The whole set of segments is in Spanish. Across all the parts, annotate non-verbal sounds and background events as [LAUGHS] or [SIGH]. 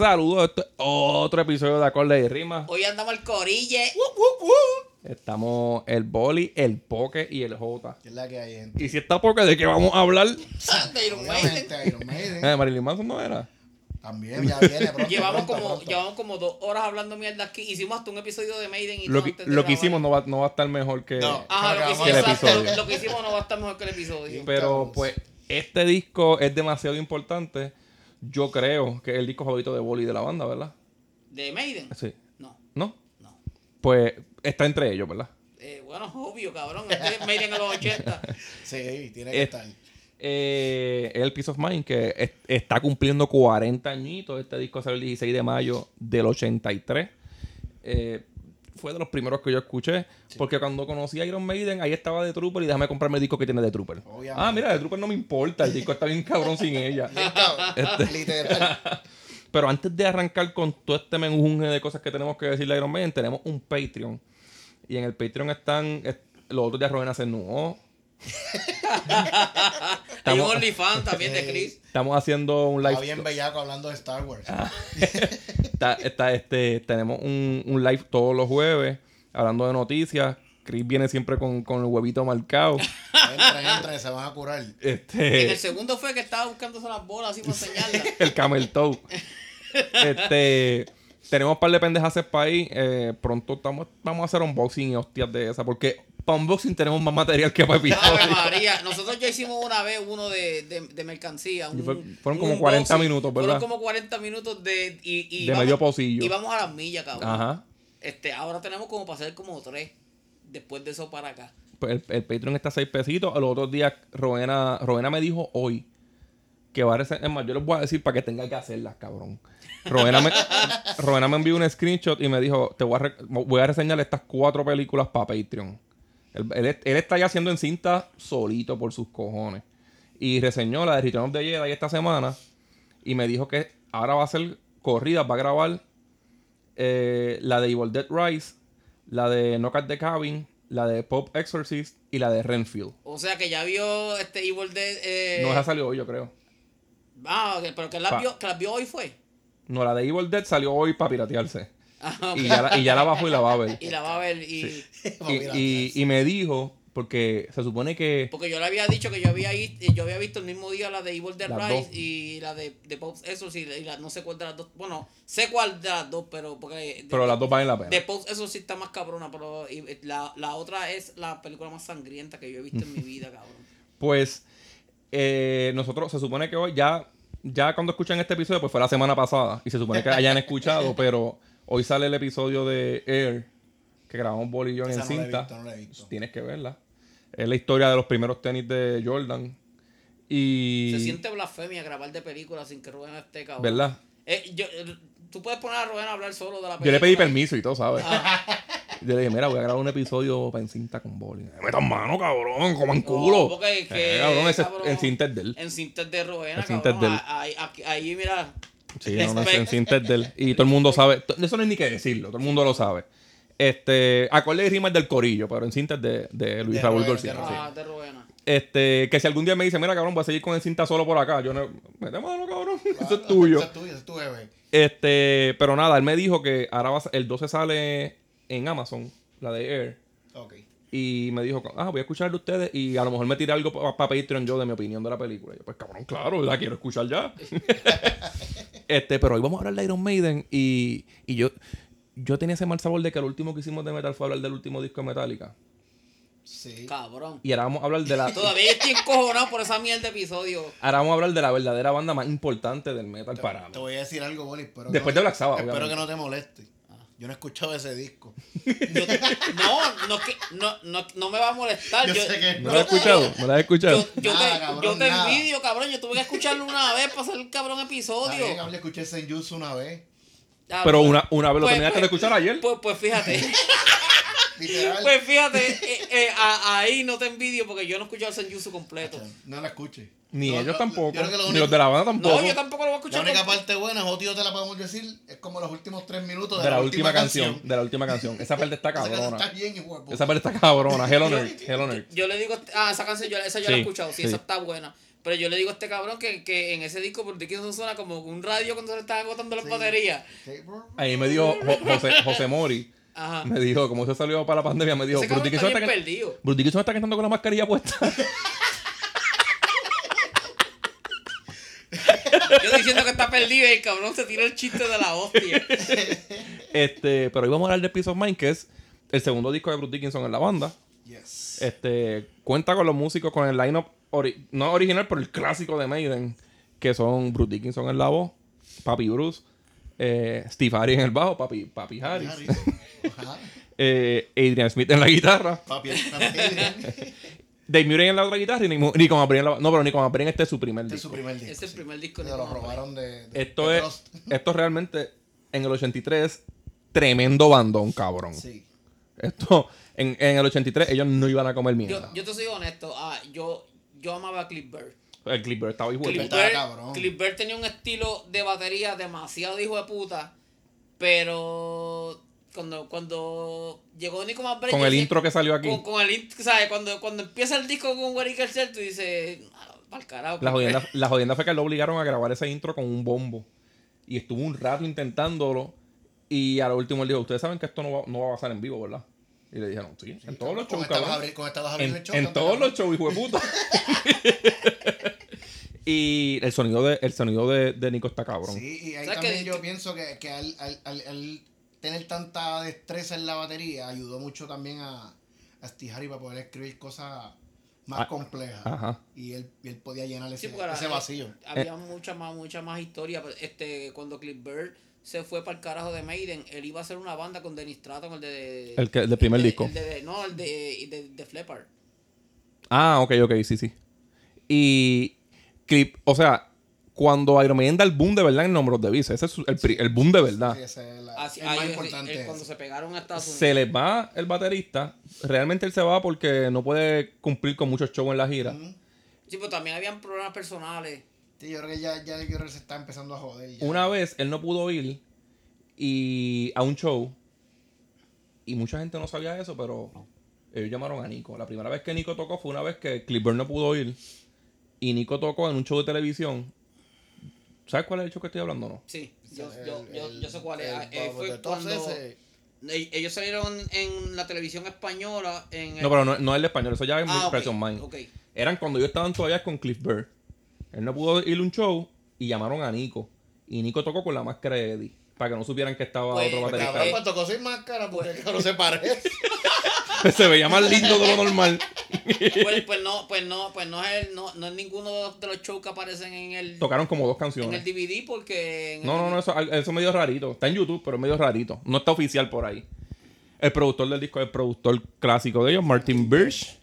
Saludos, esto es otro episodio de Acorde y Rima. Hoy andamos al corille. Estamos el Boli, el Poke y el J. ¿Qué es la que hay, gente? Y si está Poke, ¿de qué vamos a hablar? [LAUGHS] De Iron Maiden. Iron Maiden. Eh, Marilyn Manson no era. También, ya viene pronto. [LAUGHS] Llevamos pronto, como, pronto. llevamos como dos horas hablando mierda aquí. Hicimos hasta un episodio de Maiden y Lo todo que, antes de lo que grabar. hicimos no va, no va a estar mejor que... No. Ajá, lo que, Que hicimos, el exacto, episodio. lo, lo que hicimos no va a estar mejor que el episodio. Pero pues este disco es demasiado importante. Yo creo que es el disco favorito de Boli de la banda, ¿verdad? ¿De Maiden? Sí. No, ¿No? no. Pues está entre ellos, ¿verdad? Eh, bueno, obvio, cabrón. Este es Maiden en los 80. [LAUGHS] Sí, tiene que estar. Eh, el Peace of Mind, que es- está cumpliendo 40 añitos. Este disco salió el 16 de mayo del 83. Eh, fue de los primeros que yo escuché. Porque cuando conocí a Iron Maiden, ahí estaba The Trooper y déjame comprarme el disco que tiene The Trooper. Obviamente. Ah, mira, The Trooper no me importa. El disco está bien cabrón sin ella. [LAUGHS] Este. Literal. [LAUGHS] Pero antes de arrancar con todo este menjunje de cosas que tenemos que decirle a Iron Maiden, tenemos un Patreon. Y en el Patreon están est- los otros días Rowena se nuó. Hay [LAUGHS] un OnlyFans también de Chris. Estamos haciendo un live. Está bien bellaco hablando de Star Wars. Está- está, este, tenemos un, un live todos los jueves hablando de noticias. Chris viene siempre con, con el huevito marcado. Entren, entren, se van a curar. En el Este, segundo fue que estaba buscándose las bolas así para enseñarlas. el camel toe. Este, tenemos un par de pendejas para ahí. Eh, pronto estamos, vamos a hacer unboxing y hostias de esa. Porque para unboxing tenemos más material que para episodios. María, nosotros ya hicimos una vez uno de, de, de mercancía. un- Y fue- fueron un como 40 unboxing. minutos, ¿verdad? Fueron como 40 minutos de. Y, y De medio pocillo. Y vamos a las millas, cabrón. Ajá. Este, ahora tenemos como para hacer como tres. Después de eso para acá. Pues el, el Patreon está a 6 pesitos. Los otros días, Rowena, Rowena me dijo hoy que va a reseñar. Es más, yo les voy a decir para que tenga que hacerlas, cabrón. Rowena me, Rowena me envió un screenshot y me dijo: Te voy a, re- voy a reseñar estas cuatro películas para Patreon. Él, él- él está ya haciendo en cinta solito por sus cojones. Y reseñó la de Return of the Jedi esta semana. Y me dijo que ahora va a hacer corridas, va a grabar eh, la de Evil Dead Rise, la de Knock at the Cabin, la de Pop Exorcist y la de Renfield. O sea que ya vio este Evil Dead. Eh, No, esa salió hoy, yo creo. Ah, pero que la, Pa- vio, que la vio hoy fue. No, la de Evil Dead salió hoy para piratearse. Ah, ok. Y, ya la, y ya la bajó y la va a ver. [LAUGHS] Y la va a ver. Y, [LAUGHS] Y, me dijo, porque se supone que... Porque yo le había dicho que yo había, i- yo había visto el mismo día la de Evil Dead Rise dos. y la de, de Pops Exorcist y la, no sé cuál de las dos. Bueno, sé cuál de las dos, pero porque de- Pero las dos valen la pena. de Pops Exorcist está más cabrona, pero y- la, la otra es la película más sangrienta que yo he visto en mi [LAUGHS] vida, cabrón. Pues eh, nosotros, se supone que hoy ya, ya cuando escuchan este episodio, pues fue la semana pasada. Y se supone que hayan escuchado, [LAUGHS] pero hoy sale el episodio de Air, que grabamos Bolly y yo en no cinta. visto, no la he visto. Tienes que verla. Es la historia de los primeros tenis de Jordan. Y... Se siente blasfemia grabar de películas sin que Rubén esté, cabrón. ¿Verdad? Eh, yo, eh, tú puedes poner a Rubén a hablar solo de la película. Yo le pedí permiso y todo, ¿sabes? Yo le dije, mira, voy a grabar un episodio para en cinta con Bolly. Me metan mano, cabrón, coman No, culo. porque es que, Eh, cabrón, ese es cabrón, en cinta es de él. En cinta de Rubén, En cinta es cabrón. de él. Ahí, ahí- mira. Sí, no, no, [LAUGHS] Respect. en cinta es de él. Y todo el mundo sabe. Eso no hay ni que decirlo, todo el mundo lo sabe. Este, acorde y rima es del corillo, pero en cinta es de, de Luis De Raúl Rubén, García. de sí. Ah, de Rubén. Este, que si algún día me dice, mira, cabrón, voy a seguir con el cinta solo por acá. Yo no, mete mano, cabrón. [LAUGHS] Eso es tuyo. Eso es tuyo, eso es tu bebé. Este, pero nada, él me dijo que ahora va el 12 sale en Amazon, la de Air. Ok. Y me dijo, ah, voy a escuchar de ustedes y a lo mejor me tiré algo para Patreon yo de mi opinión de la película. Y yo, pues cabrón, claro, la quiero escuchar ya. [LAUGHS] este, pero hoy vamos a hablar de Iron Maiden y, y yo, yo tenía ese mal sabor de que el último que hicimos de metal fue hablar del último disco de Metallica. Sí. Cabrón. Y ahora vamos a hablar de la... [LAUGHS] Todavía estoy encojonado por esa mierda de episodio. Ahora vamos a hablar de la verdadera banda más importante del metal para mí. Te voy a decir algo, Boli. Espero Después de Black Sabbath, Espero obviamente. que no te moleste. Yo no he escuchado ese disco. [LAUGHS] Yo- no, no, no, no, no me va a molestar. Yo Yo, sé que ¿No lo has escuchado? ¿No lo has escuchado? Yo, yo Nada, te, cabrón, yo te envidio, cabrón. Yo tuve que escucharlo una vez para hacer el cabrón episodio. bien, hablé, escuché Senjutsu una vez. Ah, Pero pues- una, una vez lo pues- tenías que pues- escuchar ayer. Pues, pues fíjate. [LAUGHS] Literal. Pues fíjate, eh, eh, a- ahí no te envidio porque yo no he escuchado el Senjutsu completo. No la escuche. Ni No, ellos tampoco. yo Ni los de la banda tampoco. No, yo tampoco lo voy a La escuchar. única completo. parte buena, Jotio te la podemos decir, es como los últimos tres minutos de, de la última canción. De la última canción. Esa parte está [LAUGHS] Esa cabrona. está bien. Esa parte está cabrona. Hell on [LAUGHS] Earth. Hell on Earth. Yo le digo, ah, esa canción, yo, esa yo Sí, la he escuchado, sí, sí. esa está buena. Pero yo le digo a este cabrón que, que en ese disco, porque eso suena como un radio cuando se le están agotando las Sí. baterías. Ahí me dijo Jo- José, José Mori. Ajá. Me dijo, como se salió para la pandemia, me dijo, Bruce está Dickinson está, Dickinson está cantando con la mascarilla puesta. [LAUGHS] [LAUGHS] Yo diciendo que está perdido y el cabrón se tira el chiste de la hostia. [LAUGHS] este, pero hoy vamos a hablar de Peace of Mind, que es el segundo disco de Bruce Dickinson en la banda. Yes. Este, cuenta con los músicos con el lineup ori- no original, pero el clásico de Maiden, que son Bruce Dickinson en la voz, Papi Bruce, eh, Steve Harris en el bajo, Papi, Papi Harris, [LAUGHS] eh, Adrian Smith en la guitarra, Papi, papi, este Dave Murray en la otra guitarra y Nico Nico Mabrin en la No, pero Nico Mabrin este es su primer es su disco. primer disco. Ese es el primer disco Se lo robaron de, de- Esto de es, Trust. [LAUGHS] esto realmente en el 83, tremendo bandón, cabrón. Sí. Esto, en, en el 83 ellos no iban a comer Yo, mierda. yo te soy honesto, ah, yo, yo amaba a Cliff Bird. El Clipper estaba hijo de Cliff Bird, cabrón. Cliff Bird tenía un estilo de batería demasiado hijo de puta, pero cuando, cuando llegó Nico Mabray Con el intro que salió aquí. Con, con el intro, ¿sabes? Cuando, cuando empieza el disco con Gary Kerser, tú dices, ah, pa'l carajo. La jodienda, Bird". la jodienda fue que lo obligaron a grabar ese intro con un bombo. Y estuvo un rato intentándolo. Y a lo último él dijo, ustedes saben que esto no va, no va a pasar en vivo, ¿verdad? Y le dijeron, sí, en todos los shows, cabrón. abrir- Con esta vas a abrir En, el show. en todos los shows, hijo de puta. [LAUGHS] [LAUGHS] y el sonido de, el sonido de, de Nico está cabrón. Sí, y ahí ¿Sabes también que- yo que- pienso que, que al, al, al, al tener tanta destreza en la batería ayudó mucho también a, a Steve Harry para poder escribir cosas más Ah, complejas. Ajá. Y él, podía llenar Sí, ese, era- ese vacío. eh, había mucha más, mucha más historia. Este, cuando Cliff Bird se fue para el carajo de Maiden, él iba a hacer una banda con Dennis Stratton, el de... El que- el del primer el de- disco. el de- no, el de, de, de Flepper. Ah, ok, ok, sí, sí. Y clip, o sea, cuando Iron Maiden da el boom de verdad en Números de Visa, ese es el, boom de verdad. Sí, ese es la- Así, el más es- importante. es es cuando se pegaron a Estados Unidos. Se les va el baterista. Realmente él se va porque no puede cumplir con muchos shows en la gira. Sí, pero también habían problemas personales. Sí, yo creo que ya, ya yo creo que se está empezando a joder. ya. Una vez él no pudo ir y a un show y mucha gente no sabía eso, pero ellos llamaron a Nico. La primera vez que Nico tocó fue una vez que Clipper no pudo ir y Nico tocó en un show de televisión. ¿Sabes cuál es el show que estoy hablando no? Sí, yo, El- yo, yo, el- yo sé cuál es. el Eh, fue cuando ese. ellos salieron en la televisión española. En el- No, pero no, no es el español, eso ya es Ah, ok, Press on Mind. Eran cuando ellos estaban todavía con Cliff Bird. Él no pudo ir a un show y llamaron a Nico. Y Nico tocó con la máscara de Eddie. Para que no supieran que estaba Pues, otro pues, baterista. Cabrón, Eh, pues tocó sin máscara porque el cabrón se parece. [LAUGHS] Se veía más lindo de lo normal. Pues, [LAUGHS] pues no, pues no, pues no es, el- no, no es ninguno de los, de los shows que aparecen en el, Tocaron como dos en canciones. el DVD porque... en el No, no, no, DVD eso, eso es medio rarito. Está en YouTube, pero es medio rarito. No está oficial por ahí. El productor del disco es el productor clásico de ellos, Martin Birch.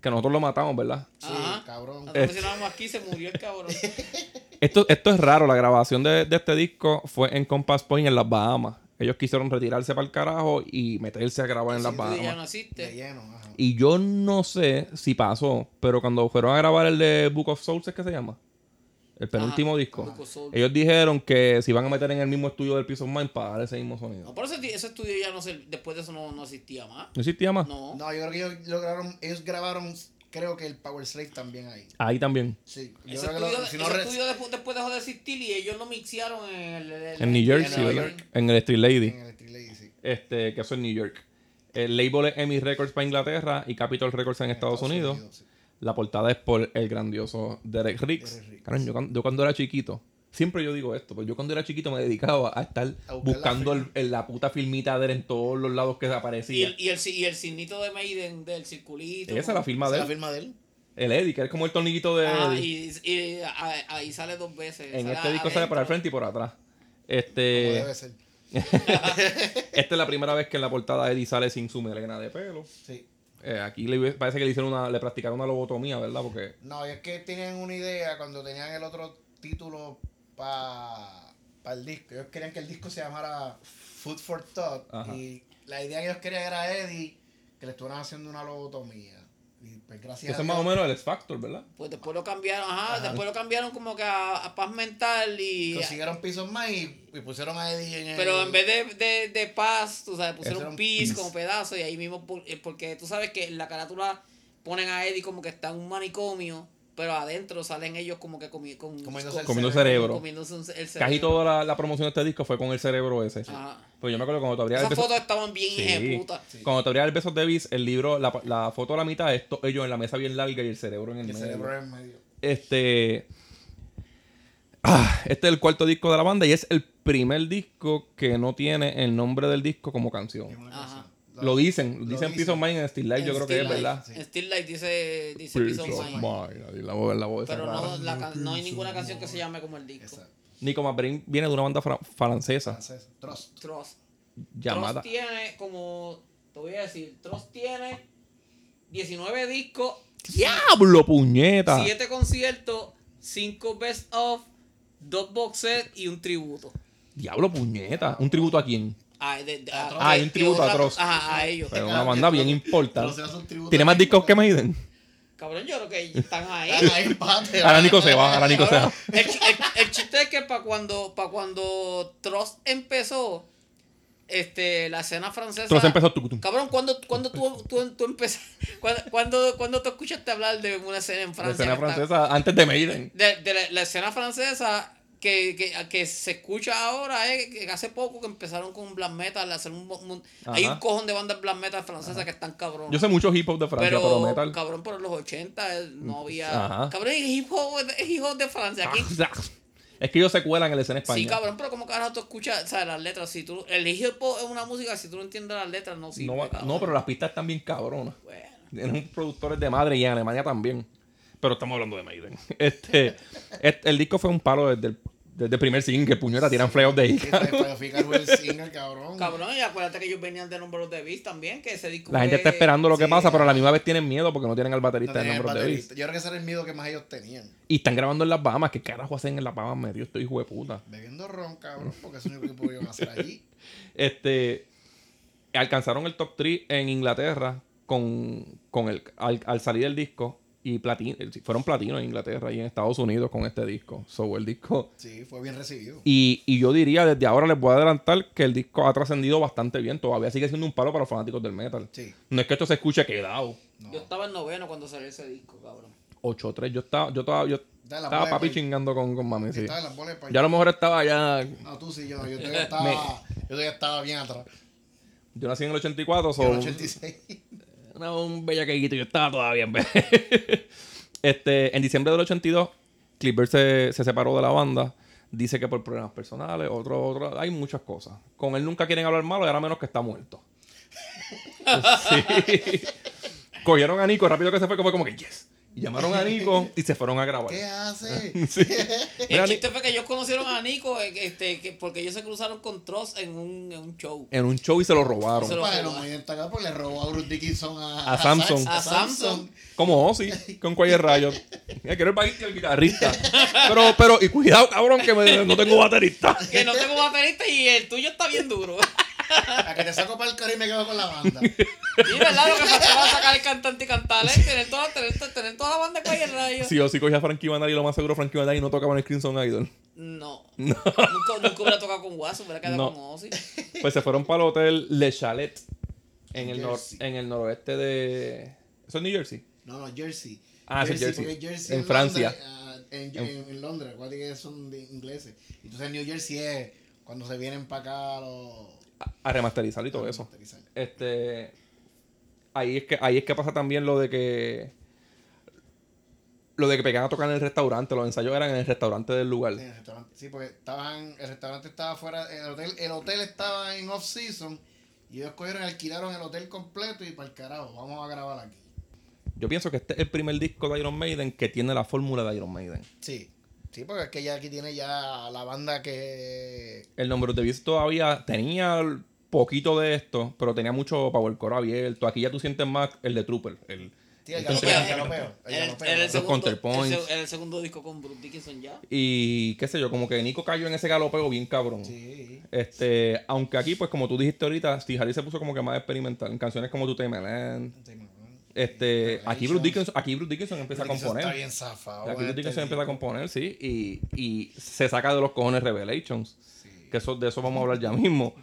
Que nosotros lo matamos, ¿verdad? Sí, Ajá. cabrón. Nosotros mencionábamos aquí, se murió el cabrón. [LAUGHS] Esto, esto es raro. La grabación de, de este disco fue en Compass Point en las Bahamas. Ellos quisieron retirarse para el carajo y meterse a grabar en las ya no Bahamas. Lleno, ajá. Y yo no sé si pasó, pero cuando fueron a grabar el de Book of Souls, ¿es que se llama? El penúltimo Ajá, disco. Ellos dijeron que se iban a meter en el mismo estudio del Peace of Mind para dar ese mismo sonido. No, por ese, ese estudio ya no se, después de eso no, no existía más. ¿No existía más? No. No, yo creo que ellos lograron, ellos grabaron, creo que el Power Slave también ahí. Ahí también. Sí, yo Ese, creo que estudio, lo, si no ese re- estudio después, después dejó de existir y ellos lo mixearon en el... el- En New. York. En el Street Lady. en el Street Lady, sí. Este, que eso es New York. El label es EMI Records para Inglaterra y Capitol Records en Estados, Unidos. sí. La portada es por el grandioso Derek Riggs. Derek Riggs. Yo, cuando, yo cuando era chiquito, siempre yo digo esto, pues yo cuando era chiquito me dedicaba a estar A buscando la el- el- la puta filmita de él en todos los lados que aparecía. y, el, y el signito de Maiden del circulito. Esa es la firma de es la él. firma de él. El Eddie, que es como el tornillito de Ah, Eddie. y, ahí sale dos veces. En Sale este disco sale adentro. el frente y por atrás. Como Este, debe ser. [LAUGHS] esta es la primera vez que en la portada Eddie sale sin su melena de pelo. Sí. Eh, aquí le, parece que le hicieron una, le practicaron una lobotomía, ¿verdad? Porque No, y es que tenían una idea cuando tenían el otro título para el disco. Ellos querían que el disco se llamara Food for Thought. Ajá. Y la idea que ellos querían era Eddie que le estuvieron haciendo una lobotomía. Y pues gracias Ese a es más o menos el X Factor, ¿verdad? Pues después lo cambiaron, ajá, después lo cambiaron como que a, a paz mental y... consiguieron pisos más y, y pusieron a Eddie en el... Pero en vez de, de, de paz, tú sabes, pusieron peace. como pedazo y ahí mismo, eh, porque tú sabes que en la carátula ponen a Eddie como que está en un manicomio, pero adentro salen ellos como que comi- con, Comiéndose con- el Comiendo cerebro. cerebro. comiéndose un- el cerebro. Casi toda la, la promoción de este disco fue con el cerebro ese. Ajá. Pues yo me acuerdo cuando te abrías el Esas beso... fotos estaban bien Sí. de puta. Cuando te abrías el beso Davis, el libro, la, la foto a la mitad es to- ellos en la mesa bien larga y el cerebro en el, el medio. cerebro en medio. Este. Ah, este es el cuarto disco de la banda y es el primer disco que no tiene el nombre del disco como canción. Ajá. Lo dicen, lo dicen Peace of Mind en Still Life, yo creo que es verdad. En Still Life dice, dice Peace of of Mind. Mind, la voz, la voz esa Pero no, la no hay ninguna canción que se llame como el disco. Exacto. Nico Mabrin viene de una banda fra- francesa Francés. Trust. Trust. llamada. Trust tiene como, te voy a decir, Trust tiene 19 discos, ¡Diablo, puñeta! 7 conciertos, 5 best of, 2 box set y un tributo. ¡Diablo, puñeta! ¿Un tributo a quién? Ah, de- de- A a- Trust. Ah, hay un tributo a Trust. Ajá, a ellos. Pero una banda bien te- importante. ¿Tiene más discos que Maiden? Cabrón, yo creo que [LAUGHS] están ahí. Ahora Nico se va, ahora Nico se va. El, chi- el- el chiste es que para cuando, pa cuando Trust empezó, este, la escena francesa. Entonces empezó tu Cabrón, ¿cuándo, cuando tú, tú, tú empezaste? ¿Cuándo, cuando, cuando tú escuchaste hablar de una escena en La Francia? escena que está- francesa antes de Maiden. de, de la, la escena francesa que, que, que se escucha ahora es que hace poco que empezaron con black metal a hacer un, un- hay Ajá. un cojón de bandas black metal francesas que están cabrón Yo sé mucho hip hop de Francia, pero, pero, metal. cabrón por los 80 eh, no había Ajá. cabrón y hip hop es hip hop de Francia aquí [LAUGHS] Es que ellos se cuelan en la escena española. sí cabrón pero como carajo tú escuchas o sea, las letras si tú el hip hop es una música si tú no entiendes las letras no sirve no, cabrón. no, pero las pistas están bien cabronas. bueno Tienen productores de madre y en Alemania también. Pero estamos hablando de Maiden. [LAUGHS] Este, este- el disco fue un palo desde el, desde el primer single, Puñeta, tiran fleos de single, cabrón. cabrón y acuérdate que ellos venían de Number of the Beast también que ese disco La gente está esperando lo que Sí. pasa, pero a la misma vez tienen miedo porque no tienen al No baterista de Number of the baterista. Beast. Yo creo que ese era el miedo que más ellos tenían. Y están grabando en las Bahamas. ¿Qué carajo hacen en las Bahamas? Medio estoy hijo de puta. Bebiendo ron, cabrón, porque es el único que pudieron hacer allí. [LAUGHS] Este, alcanzaron el top 3 en Inglaterra con, con el, al, al salir el disco. Y platino, fueron platinos en Inglaterra y en Estados Unidos con este disco. So, el disco Sí, fue bien recibido. Y, y yo diría, desde ahora les voy a adelantar que el disco ha trascendido bastante bien. Todavía sigue siendo un palo para los fanáticos del metal. Sí. No es que esto se escuche quedado. No. yo estaba en noveno cuando salió ese disco cabrón 8-3. Yo estaba, yo estaba, yo estaba papi chingando con, con mami. Sí. Yo a lo mejor estaba ya. No, tú sí, yo no. Yo todavía [LAUGHS] estaba, yo todavía estaba bien atrás. Yo nací en el 84, Yo so, en el 86. Era un bellaqueguito. Yo estaba todavía en [LAUGHS] Este, en diciembre del 82, Clipper se, se separó de la banda. Dice que por problemas personales, otro, otro, hay muchas cosas. Con él nunca quieren hablar malo y ahora menos que está muerto. [LAUGHS] sí. Cogieron a Nico, rápido que se fue, fue como que yes. Y llamaron a Nico y se fueron a grabar. ¿Qué hace? [LAUGHS] Mira, el chiste fue que ellos conocieron a Nico eh, este, que, porque ellos se cruzaron con Tross en un, en un show. en un show y se lo robaron. Se lo- Bueno, muy destacado porque le robó a Bruce Dickinson a, A Samsung. a A Samsung. Como Ozzy, con cualquier rayo. Mira, quiero el bajista y el guitarrista. Pero, pero, y cuidado, cabrón, que me- no tengo baterista. Que no tengo baterista y el tuyo está bien duro. [LAUGHS] A que te saco para el coro y me quedo con la banda. Y verdad, lo que faltaba es sacar el cantante y cantarle, tener toda, tener, tener toda la banda con el rayo. Si Ozzy cogía a Frankie Banali, lo más seguro Frankie Banali no tocaba en el Crimson Idol. No. Nunca, nunca hubiera tocado con Guaso, hubiera quedado No. con Ozzy. Pues se fueron para el hotel Le Chalet en el, nor- Jersey. en el noroeste de... ¿Eso es New Jersey? No, no, Jersey. Ah, sí, Jersey. porque Jersey En es Francia. Londres, ah, en, en, en Londres, son de ingleses. Entonces New Jersey es cuando se vienen para acá los... A, remasterizar y todo a eso. Este... Ahí es que, ahí es que pasa también lo de que... Lo de que pegan a tocar en el restaurante. Los ensayos eran en el restaurante del lugar. Sí, el restaurante. Sí, porque estaban, el restaurante estaba fuera, el hotel, el hotel estaba en off season y ellos cogieron alquilaron el hotel completo y para el carajo, vamos a grabar aquí. Yo pienso que este es el primer disco de Iron Maiden que tiene la fórmula de Iron Maiden. Sí, sí, porque es que ya aquí tiene ya la banda que El of the Beast todavía tenía poquito de esto, pero tenía mucho power core abierto. Aquí ya tú sientes más el de Trooper, el, Sí, el el segundo disco con Bruce Dickinson ya. Y qué sé yo, como que Nico cayó en ese galopeo bien cabrón. Sí. Este, aunque aquí, pues como tú dijiste ahorita, Steve Harris se puso como que más experimental en canciones como Tu Time Land. Este, aquí Bruce Dickinson, aquí Bruce Dickinson empieza a Está componer. bien zafado. Aquí Bruce este Dickinson empieza a componer, sí, y, y se saca de los cojones Revelations. Que eso, de eso vamos a hablar ya mismo.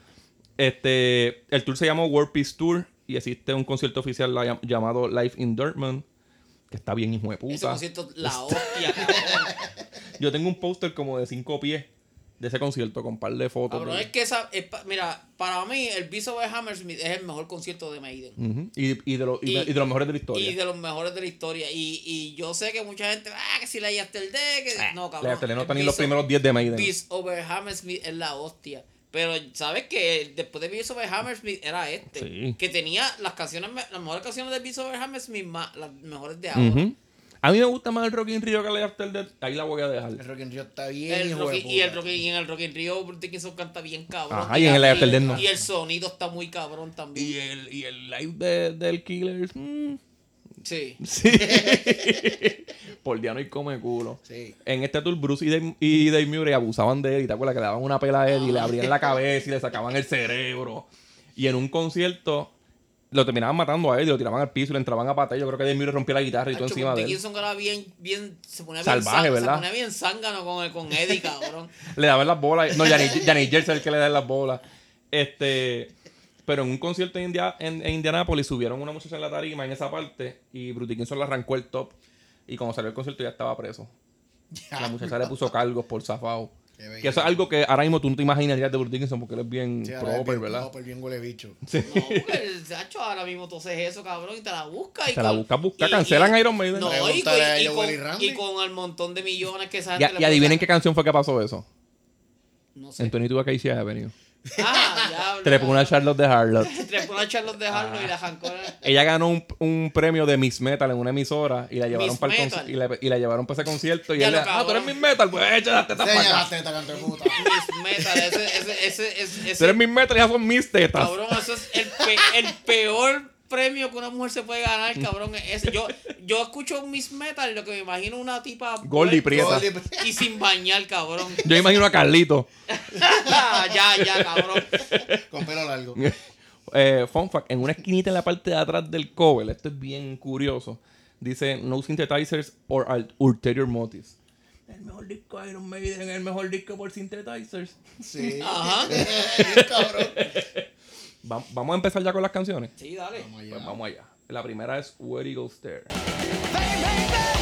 Este, el tour se llama World Peace Tour y existe un concierto oficial la- llamado Live in Dortmund, que está bien hijo de Ese puta. concierto, la hostia. [LAUGHS] Yo tengo un póster como de cinco pies de ese concierto con un par de fotos. De- es que esa, es pa- mira, para mí el Beast of Hammersmith es el mejor concierto de Maiden. Y, y de los, y, Y- de- de los mejores de la historia. Y de los mejores de la historia. Y, y yo sé que mucha gente, ah, que si la Yesterday, que... No, cabrón. La no está ni los primeros 10 de Maiden. Beast over Hammersmith es la hostia. Pero, ¿sabes que Después de Beast over Hammersmith era este. Sí. Que tenía las canciones, las mejores canciones de Beast over Hammersmith, más las mejores de ahora. Ujú. A mí me gusta más el Rock in Rio que el After Death. Ahí la voy a dejar. El Rock in Rio está bien, El hijo Rock de in- y, el puta. Rock in- y en el Rock in Rio Dickinson canta bien cabrón. Ajá, y en el After Death no. Y el sonido está muy cabrón también. Y el, y el live de, del Killers. mm, Sí. sí. [LAUGHS] Por día no hay come culo. Sí. En este tour, Bruce y Dave, y Dave Murray abusaban de él. Y te acuerdas que le daban una pela a él y le abrían la cabeza y le sacaban el cerebro. Y en un concierto lo terminaban matando a él y lo tiraban al piso y le entraban a patear. Yo creo que Murray rompía la guitarra y todo encima de él. Era bien, bien, se ponía Salvaje, bien, ¿verdad? Se ponía bien zángano con, el, con Eddie, cabrón. [LAUGHS] Le daban las bolas. No, Janis Jersey es el que le da las bolas. Este. Pero en un concierto en, India, en, en Indianapolis subieron una muchacha en la tarima en esa parte y Bruce Dickinson le arrancó el top. Y cuando salió el concierto ya estaba preso. La muchacha le puso cargos por zafado. Que eso es algo que ahora mismo tú no te imaginarías de Bruce Dickinson porque él es bien Sí, proper, bien ¿verdad? proper, bien huele bicho. [LAUGHS] No, porque el Sacho ahora mismo tú haces eso, cabrón, y te la buscas. y Te la buscas, y- cancelan y- Iron Maiden. No, y, con- y con, y Randy. y con el montón de millones que esa Y, adivinen qué canción fue que pasó eso. No sé. En 22 Acacia Avenue. Ah, [LAUGHS] ya. Trepó una Charlotte de Harlot. Trepó una Charlotte de Harlow Ah. y la jancó. Ella ganó un, un premio de Miss Metal en una emisora y la llevaron Miss para el y, la, y la llevaron para ese concierto y le ah, tú eres. Miss Metal, pues echa las tetas para acá. las tetas, canto de puta. Miss Metal, ese, ese, ese, ese, ese- Tú eres Miss Metal y ya son mis tetas. Cabrón, eso es el, pe- el peor premio que una mujer se puede ganar, cabrón. Ese, yo, yo escucho un Miss Metal y lo que me imagino una tipa. Goldie Prieta. Y sin bañar, cabrón. Yo imagino a Carlito. [LAUGHS] ya, ya, cabrón. Con pelo largo. [LAUGHS] Eh, fun fact, en una esquinita en la parte de atrás del cover, esto es bien curioso, dice No Synthesizers or ul- Ulterior Motives. El mejor disco de Iron Maiden, el mejor disco por Synthesizers. Sí. Ajá. [LAUGHS] Cabrón. Va- vamos a empezar ya con las canciones. Sí, dale. Vamos allá. Pues vamos allá. La primera es Where Eagles Stare. They made their way,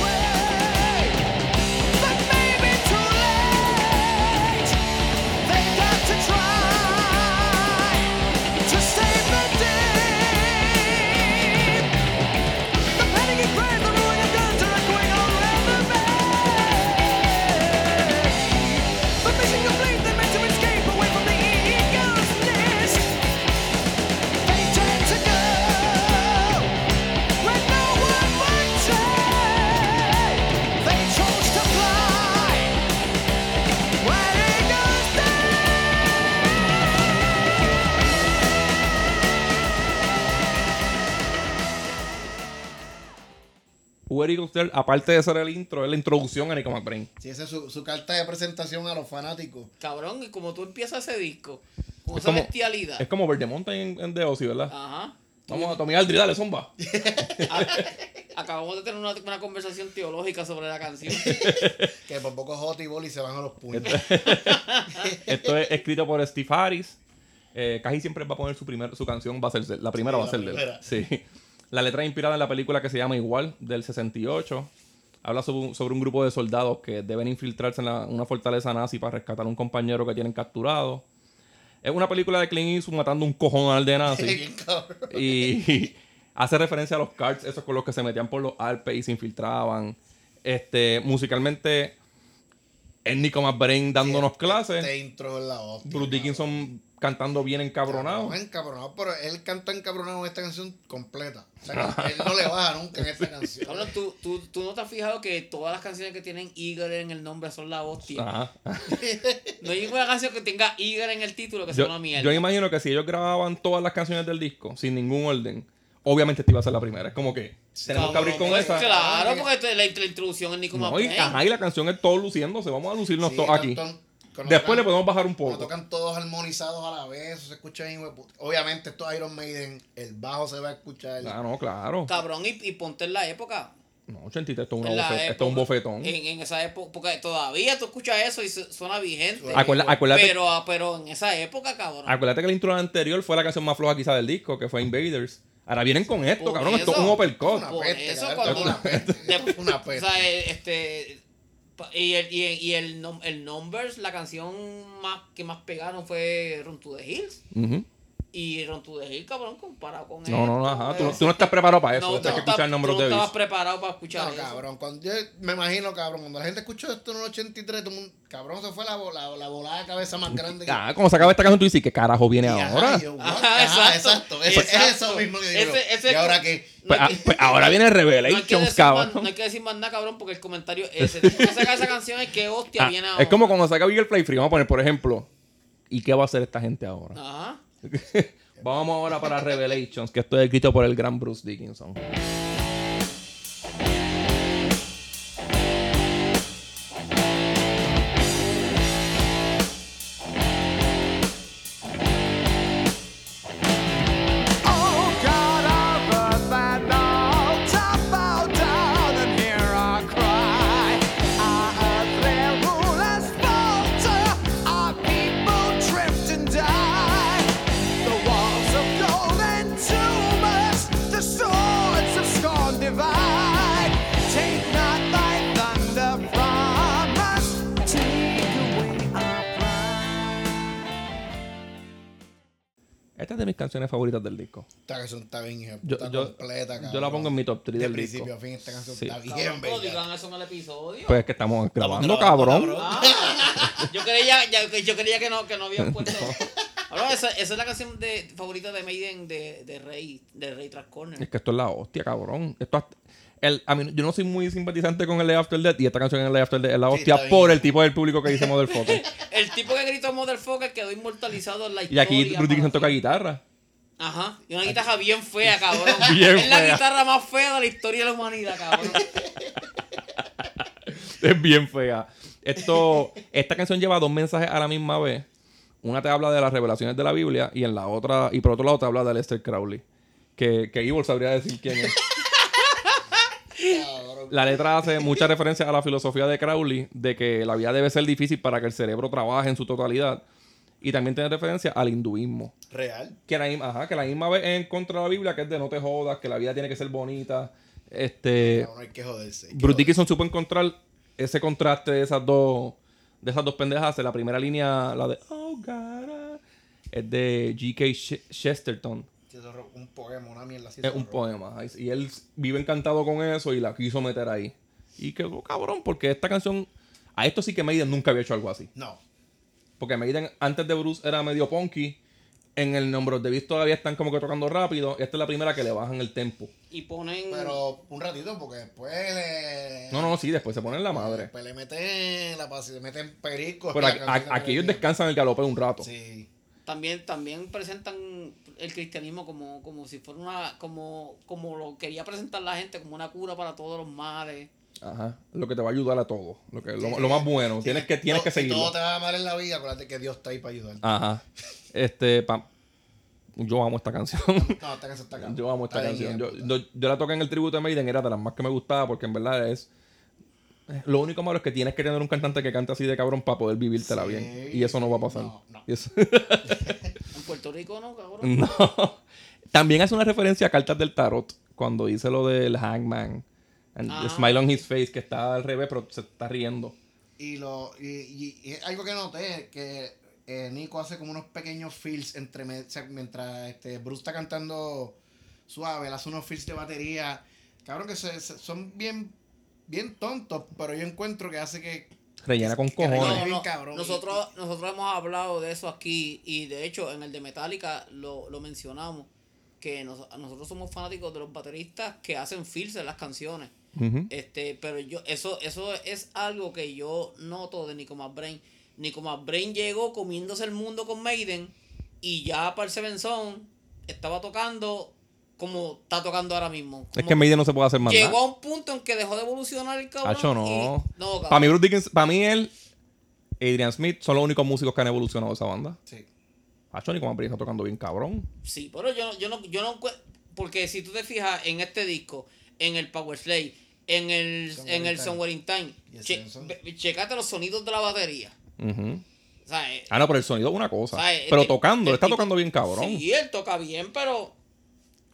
Where Eagles Stare, aparte de ser el intro, es la introducción a Nico McBrain. Sí, esa es su, su carta de presentación a los fanáticos. Cabrón, y como tú empiezas ese disco, con Es esa como- bestialidad. Es como Verde Mountain en, en The Ozzy, ¿verdad? Ajá. Vamos a Tommy Aldridge, dale, zumba. A- [LAUGHS] Acabamos de tener una, una conversación teológica sobre la canción. [LAUGHS] Que por poco hot y bol y se van a los puños. Esto es escrito por Steve Harris. Eh, casi siempre va a poner su, primer, su canción, va a ser, la primera Sí, va a ser de él. primera. Sí. La letra es inspirada en la película que se llama Igual, del 68. Habla sobre, un- sobre un grupo de soldados que deben infiltrarse en la- una fortaleza nazi para rescatar a un compañero que tienen capturado. Es una película de Clint Eastwood matando un cojonal de nazi. [LAUGHS] Y [LAUGHS] hace referencia a los cards, esos con los que se metían por los Alpes y se infiltraban. Este, musicalmente, es Nico McBrain dándonos clases. Este intro la. Bruce Dickinson cantando bien encabronado. Cabrón, encabronado, pero él canta encabronado en esta canción completa. O sea, que [LAUGHS] él no le baja nunca en esta canción. Cabrón, ¿tú, tú, tú no te has fijado que todas las canciones que tienen Eagle en el nombre son la hostia. Ajá. [LAUGHS] No hay ninguna canción que tenga Eagle en el título que sea una mierda. yo imagino que si ellos grababan todas las canciones del disco sin ningún orden, obviamente esta iba a ser la primera. Es como que tenemos que abrir con esa. Claro, porque la, la introducción es Nico No, y, ajá, y la canción es todo luciéndose. Vamos a lucirnos Sí, todos aquí. ton- Después tocan- le podemos bajar un Cuando poco. tocan todos armonizados a la vez, eso se escucha bien. Obviamente, esto es Iron Maiden, el bajo se va a escuchar. Ah, no, claro. Cabrón, y, y ponte en la época. No, 83, esto es, una esto es un bofetón. En, en esa época, porque todavía tú escuchas eso y su- suena vigente. Acuérdate, Pero, ah, pero en esa época, cabrón. acuérdate que el intro anterior fue la canción más floja quizá del disco, que fue Invaders. Ahora vienen con esto, Por cabrón. Esto es un uppercut. Una Por peste, eso cabrón, cuando- una peste. de- una o peste. sea, eh, este. Y el, y, el, y el, el Numbers, la canción más que más pegaron fue Run to the Hills. Ujú. Y Run to the Hills, cabrón, comparado con No, no, no, ajá. Tú, es- tú no estás preparado para eso. No, tienes tú que estás- escuchar el nombre tú de no estabas preparado para escuchar No, eso. cabrón, cuando yo me imagino, cabrón, cuando la gente escuchó esto en el 83, todo el mundo- cabrón, se fue la, la, la volada de cabeza más grande que... Ah, como se acaba esta canción, tú dices, ¿qué carajo viene Y, ahora? y yo, what? Ajá, Ajá, exacto. exacto. Eso, Exacto. eso mismo que digo. Ese- ese- y ahora que... Pues, No ah, que- pues ahora viene [LAUGHS] No que Revelations, más, cabrón. no hay que decir más nada, cabrón, porque el comentario ese. Que saca esa canción es que hostia Ah, viene ahora. es como cuando saca Bigger Play Free. Vamos a poner, por ejemplo, ¿y qué va a hacer esta gente ahora? Ajá. [LAUGHS] Vamos ahora para Revelations, que esto es escrito por el gran Bruce Dickinson. Esta es de mis canciones favoritas del disco. Esta canción está bien, hija, Yo, puta, yo, completa, cabrón. yo la pongo en mi top 3 De del principio disco. a fin, esta canción Sí. está bien bella. digan eso en el episodio. Pues es que estamos grabando, grabando, cabrón. cabrón. Ah, yo creía, ya- yo creía que no, que no habían puesto. [LAUGHS] Esa, esa es la canción de, favorita de Maiden de, de Rey, de Rey Track Corner. Es que esto es la hostia, cabrón. Esto hasta- el, a mí, yo no soy muy simpatizante con el Lay After Death y esta canción en el Lay After Death es la Sí, hostia por el tipo del público que dice Motherfucker. [LAUGHS] El tipo que gritó Motherfucker quedó inmortalizado en la y historia. aquí Bruce Dickinson toca guitarra. Ajá. Y una guitarra bien fea, cabrón. [LAUGHS] Bien es la guitarra más fea de la historia de la humanidad, cabrón. [LAUGHS] Es bien fea. Esto, esta canción lleva dos mensajes a la misma vez. Una te habla de las revelaciones de la Biblia y en la otra, y por otro lado te habla de Lester Crowley. Que, que Evil sabría decir quién es. La letra hace mucha referencia a la filosofía de Crowley de que la vida debe ser difícil para que el cerebro trabaje en su totalidad. Y también tiene referencia al hinduismo. Real. Que la, ajá, que la misma vez en contra de la Biblia, que es de no te jodas, que la vida tiene que ser bonita. Este, No, no hay que joderse. hay que Bruce. Dickinson supo encontrar ese contraste de esas dos de esas dos pendejas. La primera línea, la de Oh God, ah", es de G.K. Chesterton. Un poema, una mierda así. Es un poema. Y él vive encantado con eso y la quiso meter ahí. Y quedó cabrón, porque esta canción. A esto sí que Maiden nunca había hecho algo así. No. Porque Maiden antes de Bruce era medio punky. En el nombre de Beast todavía están como que tocando rápido. Esta es la primera que le bajan el tempo. Y ponen. Pero un ratito, porque después le. No, no, sí, después se ponen la madre. Después le meten la pas- le meten perico. Pero a- a- aquí ellos descansan el galope un rato. Sí. También, también presentan el cristianismo como, como si fuera una. como, como lo quería presentar la gente, como una cura para todos los males. Ajá. Lo que te va a ayudar a todo. Lo, que, lo, más bueno. sí. Tienes que, tienes Todo- que si seguirlo. todo te va mal en la vida, acuérdate que Dios está ahí para ayudar. Ajá. Este, pa- yo amo esta canción. No, esta canción [LAUGHS] está yo amo esta Está bien, canción. Yo, yo- yo la toqué en el tributo de Maiden, era de las más que me gustaba porque en verdad es. Lo único malo es que tienes que tener un cantante que cante así de cabrón para poder vivírtela Sí, bien. Y eso no va a pasar. no, no. Y eso- [LAUGHS] Puerto Rico, ¿no, cabrón? [LAUGHS] no. También hace una referencia a cartas del tarot cuando dice lo del hangman. And the Ah. smile on his face, que está al revés, pero se está riendo. Y, lo, y, y- algo que noté, que eh, Nico hace como unos pequeños fills entre me- o sea, mientras este, Bruce está cantando suave, él hace unos fills de batería. Cabrón, que se- se- son bien, bien tontos, pero yo encuentro que hace que... Rellena con cojones. No, no, cabrón. Nosotros, nosotros hemos hablado de eso aquí y de hecho en el de Metallica lo, lo mencionamos que nos- nosotros somos fanáticos de los bateristas que hacen fills en las canciones. Este, pero yo, eso, eso es algo que yo noto de Nico McBrain. Nico McBrain llegó comiéndose el mundo con Maiden y ya para el Seven Son estaba tocando como está tocando ahora mismo. Es que en media no se puede hacer más Llegó nada. a un punto en que dejó de evolucionar el cabrón. Hacho, no. y- no, Para mí, Bruce Dickinson, para mí él, Adrian Smith son los únicos músicos que han evolucionado esa banda. Sí. Hacho, ni como está tocando bien cabrón. Sí, pero yo, no- yo no, yo no porque si tú te fijas en este disco, en el Power Slave, en el, Somewhere en in el Time. Somewhere in Time, che- checate los sonidos de la batería. Ujú. O sea, eh, Ah, no, pero el sonido es una cosa. o sea, eh, pero el- tocando, el está tocando bien cabrón. Sí, él toca bien, pero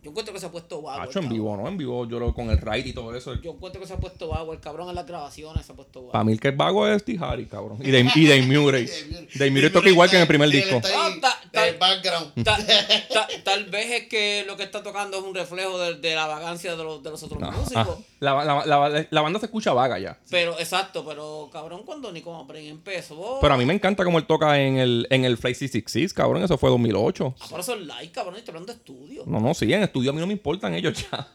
yo encuentro que se ha puesto vago. Hacho, en vivo, ¿no? En vivo, yo lo, con el ride y todo eso. Yo encuentro que se ha puesto vago. El cabrón en las grabaciones se ha puesto vago. Para mí el que es vago es Steve Harris, cabrón. Y Dave, y Dave Murray. Dave Murray toca igual que en el primer disco. Ah, ta- ta- el background. Ta- [LAUGHS] ta- tal vez es que lo que está tocando es un reflejo de, de la vagancia de los, de los otros músicos. ah. La, la- la- la banda se escucha vaga ya. Pero, exacto, pero cabrón, cuando Nico Mapren empezó. Pero a mí me encanta cómo él toca en el, en el Flight 666, cabrón. Eso fue 2008. Ah, pero eso es live, cabrón, y estoy hablando de estudio. No, no, sí, en estudio a mí no me importan ellos ya.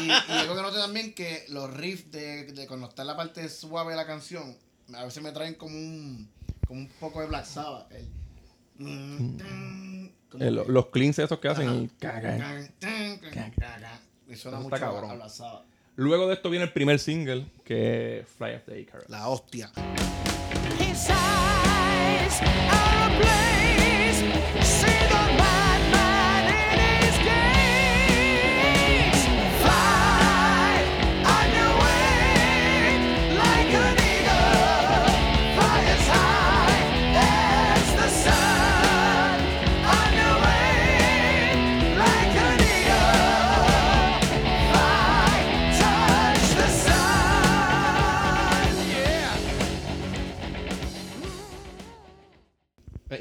Y, y algo que noté también que los riffs de, de cuando está en la parte suave de la canción, a veces me traen como un, como un poco de Black Sabbath. El, mm, Eh, lo- los cleans esos que hacen. Y suena mucho cabrón. a Black Sabbath. Luego de esto viene el primer single, que es Fly of the Icarus. La hostia. His eyes are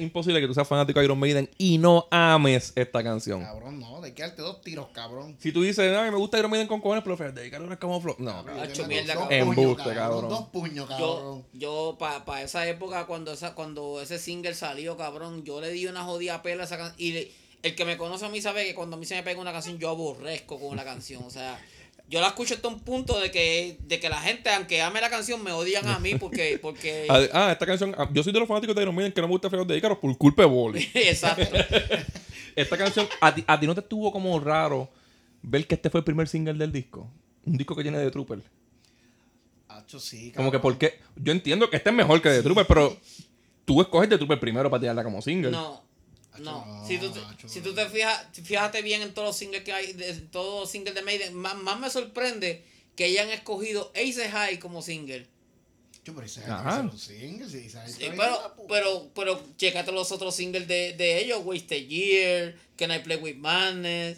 imposible que tú seas fanático de Iron Maiden y no ames esta canción. Cabrón, no, de que darte dos tiros, cabrón. Si tú dices, ay, me gusta Iron Maiden con cojones, pero es como flow. No, Yo cabrón. Hacho, mierda, dos cabrón. puños, Embuste, cabrón. Dos puños, Yo, cabrón. yo para esa época, cuando esa cuando ese single salió, cabrón, yo le di una jodida pela a esa canción. Y le- el que me conoce a mí sabe que cuando a mí se me pega una canción, yo aborrezco con la canción. O sea, yo la escucho hasta un punto de que, de que la gente, aunque ame la canción, me odian a mí [LAUGHS] porque... porque Ah, Ah, esta canción. ah, Yo soy de los fanáticos de Iron Maiden que no me gusta Fly of the Icarus por culpa de Bolly. [LAUGHS] Exacto. [LAUGHS] Esta canción, ¿a ti, a ti no te estuvo como raro ver que este fue el primer single del disco? Un disco que tiene de Trooper. Hacho, sí, Como que porque. Yo entiendo que este es mejor que de Trooper, pero tú escoges de Trooper primero para tirarla como single. No. No, no, si tú, macho, si tú te fijas, fíjate bien en todos los singles que hay, de, todos los singles de Maiden, más, más me sorprende que hayan escogido Ace High como single. Yo, pero ese Ajá. es un single, sí. Sí, pero, la pero, pero, checate los otros singles de, de ellos, Wasted Year, Can I Play With Madness.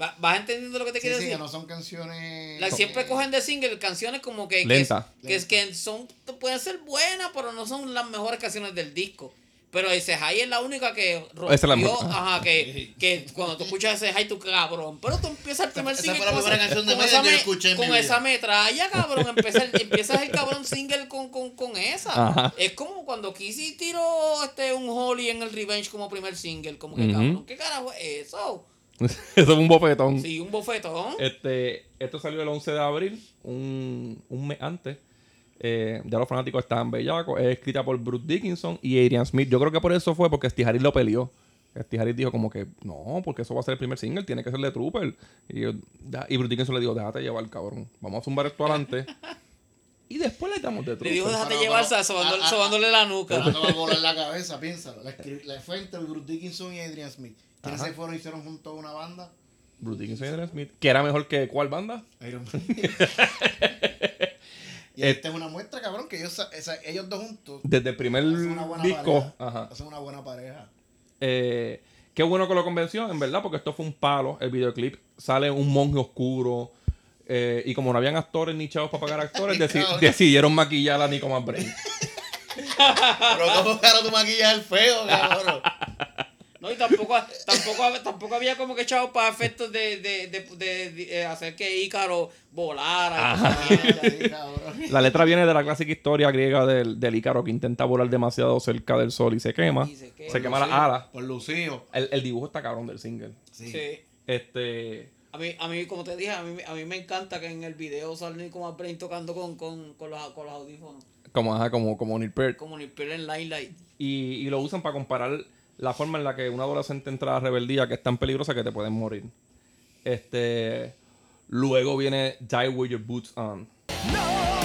Va- ¿Vas entendiendo lo que te Sí, quiero sí, decir? que no son canciones. Like, siempre cogen de single canciones como que, que, Lenta. que, es que son pueden ser buenas, pero no son las mejores canciones del disco. Pero ese high es la única que rompió, Esa es la mejor. ajá, que, [LAUGHS] que cuando tú escuchas ese high, tú cabrón. Pero tú empiezas el primer esa single fue la con, primera esa- canción de con Maiden esa, que yo me- escuché en con mi vida. esa metralla, cabrón. [LAUGHS] Empiezas el, empiezas el cabrón single con, con, con esa. Ajá. Es como cuando Kissy tiró este, un Holly en el Revenge como primer single. Como que, cabrón, ¿qué carajo es eso? [LAUGHS] Eso es un bofetón. Sí, un bofetón. Este, esto salió el 11 de abril, un, un mes antes. Eh, ya los fanáticos estaban bellacos. Es escrita por Bruce Dickinson y Adrian Smith. Yo creo que por eso fue porque Steve Harris lo peleó. Steve Harris dijo como que no, porque eso va a ser el primer single, tiene que ser de Trooper. Y, yo, da- y Bruce Dickinson le dijo, déjate llevar, cabrón. Vamos a zumbar esto adelante. y después le damos de Le Trooper. dijo, déjate Pero, llevar, sobándole, sobándole la nuca. No va a volar la cabeza, piénsalo. La, la fue entre Bruce Dickinson y Adrian Smith. ¿Quiénes se fueron y hicieron juntos una banda? Bruce Dickinson y Adrian Smith. Que era mejor que cuál banda? Iron Man. [LAUGHS] y esta es una muestra, cabrón, que ellos, esa- ellos dos juntos Desde el primer disco. pareja. Hacen una buena pareja. Eh, qué bueno que lo convenció, en verdad, porque esto fue un palo. El videoclip sale un monje oscuro. eh, y como no habían actores ni chavos para pagar actores, [LAUGHS] deci- decidieron maquillar a Nico McBrain. [LAUGHS] Pero cómo caro tu maquillaje el feo, cabrón. No, y tampoco, tampoco, tampoco había como que echado para efectos de, de, de, de- de, eh, hacer que Ícaro volara. La letra viene de la clásica historia griega del, del Ícaro que intenta volar demasiado cerca del sol y se quema. Y se quema. Se quema las alas. Por Lucío. El, el dibujo está cabrón del single. Sí. Sí. Este. A mí, a mí, como te dije, a mí, a mí me encanta que en el video sale Nico McBrain tocando con, con, con, los, con los audífonos. Como, ajá, como, como Neil Peart. Como Neil Peart en Light Light. Y, y lo usan para comparar la forma en la que un adolescente entra a la rebeldía que es tan peligrosa que te pueden morir. Este. Luego viene Die With Your Boots On. No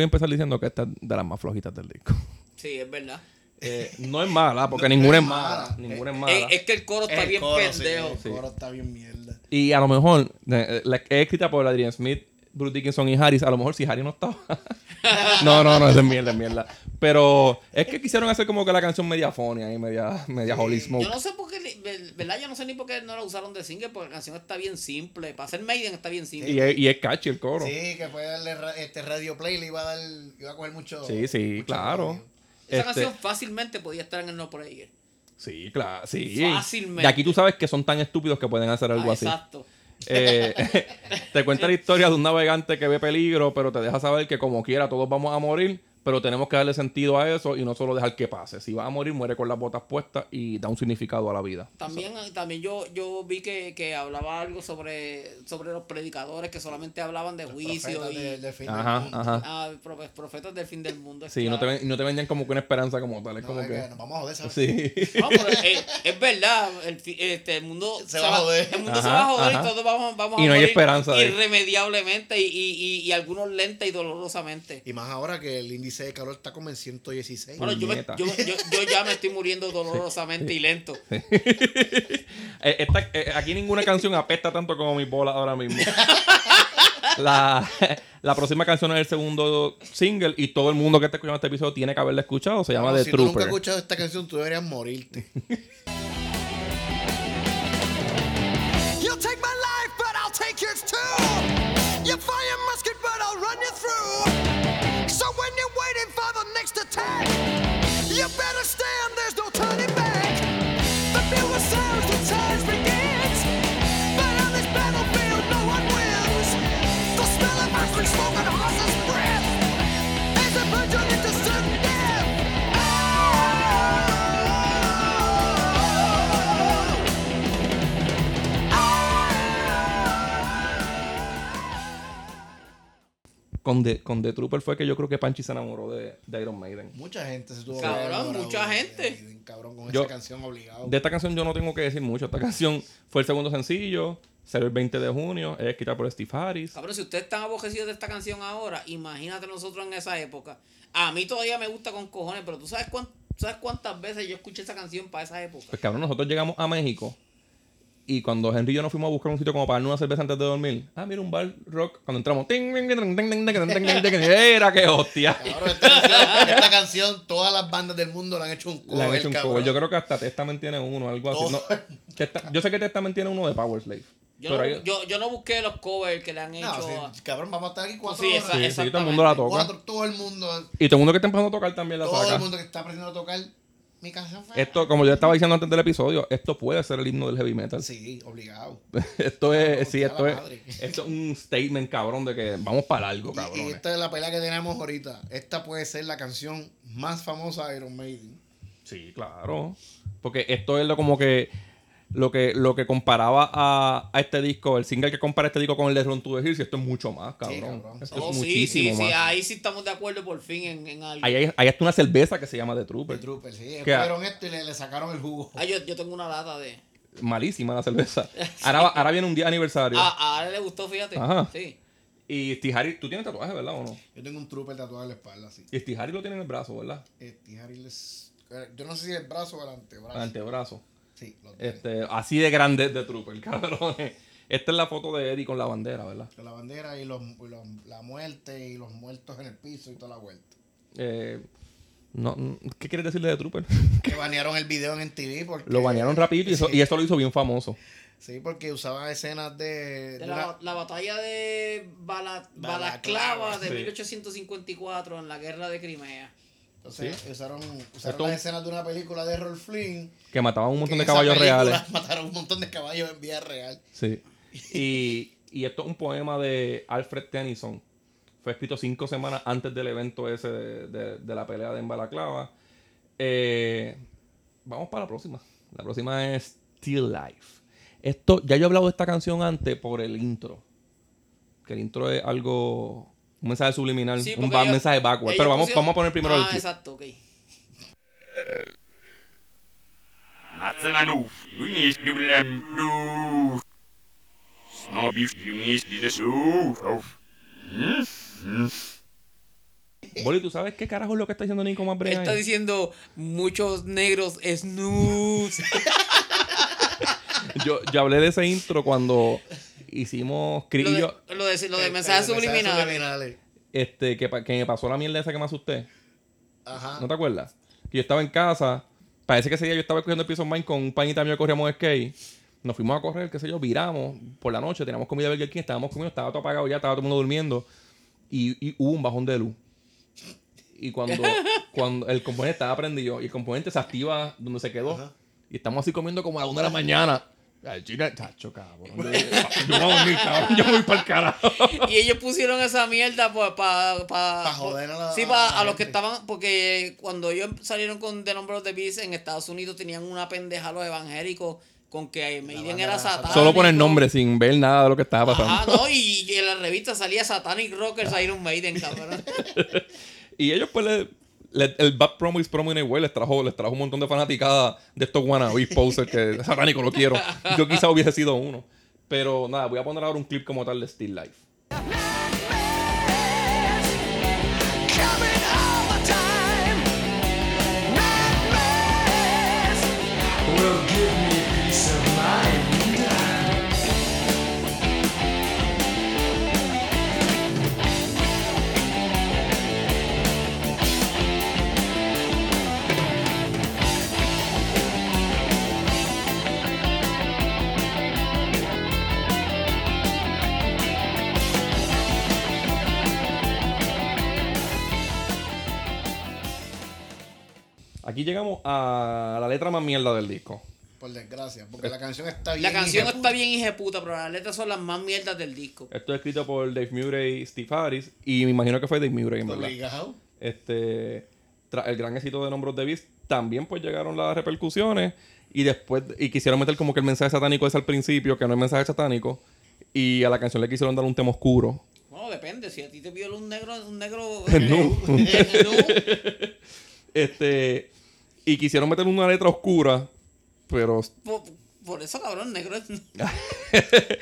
voy a empezar diciendo que esta es de las más flojitas del disco. Sí, es verdad. Eh, no es mala, porque ninguna es mala. mala. Ninguna es Es, mala. es que el coro está El bien coro, sí, pendejo. el coro está bien mierda. Y a lo mejor, eh, la, es escrita por Adrian Smith, Bruce Dickinson y Harris. A lo mejor si Harry no estaba. [LAUGHS] no, no, no, es de mierda, es mierda. Pero es que quisieron hacer como que la canción media fonia y media, media Holy Smoke. Yo no sé por qué, ¿verdad? Yo no sé ni por qué no la usaron de single, porque la canción está bien simple. Para ser Maiden está bien simple. Y es, y es catchy el coro. Sí, Sí, que fue darle ra- este radio play, le iba a dar, iba a coger mucho. sí, mucho claro. radio. Esa Este, canción fácilmente podía estar en el No Prayer. sí, claro, sí. Fácilmente. Y aquí tú sabes que son tan estúpidos que pueden hacer algo Ah, así. Exacto. Eh, [LAUGHS] te cuenta la historia de un navegante que ve peligro, pero te deja saber que como quiera todos vamos a morir, pero tenemos que darle sentido a eso y no solo dejar que pase. Si vas a morir, muere con las botas puestas y da un significado a la vida. También, también yo, yo vi que, que hablaba algo sobre, sobre los predicadores que solamente hablaban de juicio Profetas y de- del fin del mundo. ajá. ah, profe- profetas del fin del mundo. Sí, no te, claro. ven- no te vendían como que una esperanza como tal. Es No, como es que. que nos vamos a joder, ¿sabes? Sí. No, pero es, es verdad, el, este, el mundo Se va a joder. El mundo se va a joder ajá. y todos vamos, vamos Y a no hay morir esperanza de- irremediablemente y, y, y, y algunos lenta y dolorosamente. Y más ahora que el índice de calor está como en 116. Bueno, yo, me- yo, yo, yo ya me estoy muriendo dolorosamente y lento. [LAUGHS] Eh, esta- eh, aquí ninguna canción apesta tanto como mi bola ahora mismo. [LAUGHS] La, la próxima canción es el segundo single y todo el mundo que está escuchando este episodio tiene que haberla escuchado. Se llama Vamos, The si tú nunca has Trooper. escuchado esta canción, tú deberías morirte. [LAUGHS] You'll take my life, but I'll take yours too. You fire a musket, but I'll run you through. So when you're next attack. You better stand. There's Con The, con The Trooper fue que yo creo que Panchi se enamoró de, de Iron Maiden. Mucha gente se tuvo que Cabrón, mucha gente. de Maiden, cabrón, con Yo- esa canción obligado. De esta canción yo no tengo que decir mucho. Esta canción fue el segundo sencillo. Salió el 20 de junio. Es escrita por Steve Harris. Cabrón, si ustedes están aborrecidos de esta canción ahora, imagínate nosotros en esa época. A mí todavía me gusta con cojones, pero tú sabes, cuán- sabes cuántas veces yo escuché esa canción para esa época. Pues cabrón, nosotros llegamos a México y cuando Henry y yo nos fuimos a buscar un sitio como para una cerveza antes de dormir, ah, mira un bar rock. Cuando entramos, era que hostia. Esta, canción, todas las bandas del mundo la han hecho un cover. Yo creo que hasta Testament tiene uno, algo así. Yo sé que Testament tiene uno de Power Slave. Yo no, yo, no busqué los covers que le han hecho. Cabrón, vamos a estar aquí cuatro sí, horas. Sí, todo el mundo la toca. Todo el mundo. Y todo el mundo que está empezando a tocar también la toca. Todo el mundo que está aprendiendo a tocar mi canción fue. Esto, como yo estaba diciendo antes del episodio, esto puede ser el himno del heavy metal. Sí, obligado. [LAUGHS] esto es, sí, esto es, esto es un statement cabrón de que vamos para algo, Y, cabrón. y esta es la pelea que tenemos ahorita. Esta puede ser la canción más famosa de Iron Maiden. Sí, claro. Porque esto es lo como que lo que lo que comparaba a, a este disco, el single que compara este disco con el de Run to the Hills, y esto es mucho más, cabrón. cabrón. Esto Oh, es sí, muchísimo sí, sí, más. ahí sí estamos de acuerdo por fin en, en algo. Ahí hay, hay hasta una cerveza que se llama The Trooper. Trooper, sí. Cogieron esto y le, le sacaron el jugo. Ah, yo, yo tengo una lata de. Malísima la cerveza. [LAUGHS] Ahora, ahora viene un día aniversario. Ah, a Ale le gustó, fíjate. Ajá. Sí. Y Steve tú tienes tatuaje, ¿verdad o no? Yo tengo un Trooper tatuado en la espalda, así. Y Steve lo tiene en el brazo, ¿verdad? Este, Harry les- eh, Yo no sé si el brazo o el antebrazo. El antebrazo. Sí, los dos. Este, así de grande The Trooper, [LAUGHS] cabrón. Esta es la foto de Eddie con la bandera, ¿verdad? Con la bandera y, los, y los- la muerte y los muertos en el piso y toda la vuelta. Eh, no, ¿Qué quieres decirle de Trooper? [LAUGHS] Que banearon el video en TV porque... Lo banearon rapidito y eso, y eso lo hizo bien famoso. Sí, porque usaba escenas de... De de la, una- la batalla de Bala- Balaclava, Balaclava de sí. 1854 en la guerra de Crimea. Entonces Sí. usaron, usaron Esto- las escenas de una película de Rolf Flynn. Que mataban un montón de caballos reales. [LAUGHS] Mataron un montón de caballos en vida real. Sí. Y, y esto es un poema de Alfred Tennyson. Fue escrito cinco semanas antes del evento ese de, de- de la pelea de Balaclava. Eh, vamos para la próxima. La próxima es Still Life. Esto, ya yo he hablado de esta canción antes por el intro. Que el intro es algo. Un mensaje subliminal, un mensaje backward. Pero vamos, vamos a poner primero ah, el clip. exacto, ok. Boli, ¿tú sabes qué carajo es lo que está diciendo Nico más breve? Está diciendo muchos negros snooze. [LAUGHS] yo, yo hablé de ese intro cuando hicimos Chris lo, y de, yo, lo de, lo de El- mensajes el mensaje subliminales. subliminales. este, que, que me pasó la mierda esa que me asusté. Ajá. ¿No te acuerdas? Que yo estaba en casa. Parece que ese día yo estaba cogiendo el piso Mine con un panita mío que corríamos skate. Nos fuimos a correr, qué sé yo, viramos por la noche, teníamos comida de Burger King, estábamos comiendo, estaba todo apagado ya, estaba todo el mundo durmiendo. Y, y hubo un bajón de luz. Y cuando, [LAUGHS] cuando el componente estaba prendido y el componente se activa donde se quedó. Ajá. Y estamos así comiendo como a la una de la mañana. Ay, chica, chacho, cabrón. [LAUGHS] Yo, yo voy a dormir, cabrón. Yo voy para el carajo. Y ellos pusieron esa mierda pues, para pa, Pa' joder a la- Sí, para a los que estaban. Porque cuando ellos salieron con The Number of the Beast en Estados Unidos tenían una pendeja los evangélicos con que Maiden era satánico. Solo por el nombre, sin ver nada de lo que estaba pasando. Ajá, no, y, y en la revista salía Satanic Rockers Iron Maiden, cabrón. [LAUGHS] Y ellos, pues, le- le- el Bad Promo is Promo les trajo, les trajo un montón de fanaticada de estos wannabes posers que [LAUGHS] satánico lo quiero. Yo quizá hubiese sido uno. Pero nada, voy a poner ahora un clip como tal de Still Life. Aquí llegamos a la letra más mierda del disco. Por desgracia, porque la canción está bien. La canción está bien hijeputa, pero las letras son las más mierdas del disco. Esto es escrito por Dave Murray y Steve Harris. Y me imagino que fue Dave Murray, en verdad. Este, tras el gran éxito de Nombros de Beast, también pues llegaron las repercusiones. Y después, y quisieron meter como que el mensaje satánico es al principio, que no es mensaje satánico. Y a la canción le quisieron dar un tema oscuro. Bueno, depende. Si a ti te viola un negro, un negro. Nu. nu, Este, y quisieron meter una letra oscura, pero. por, por eso, cabrón, negro es. [LAUGHS]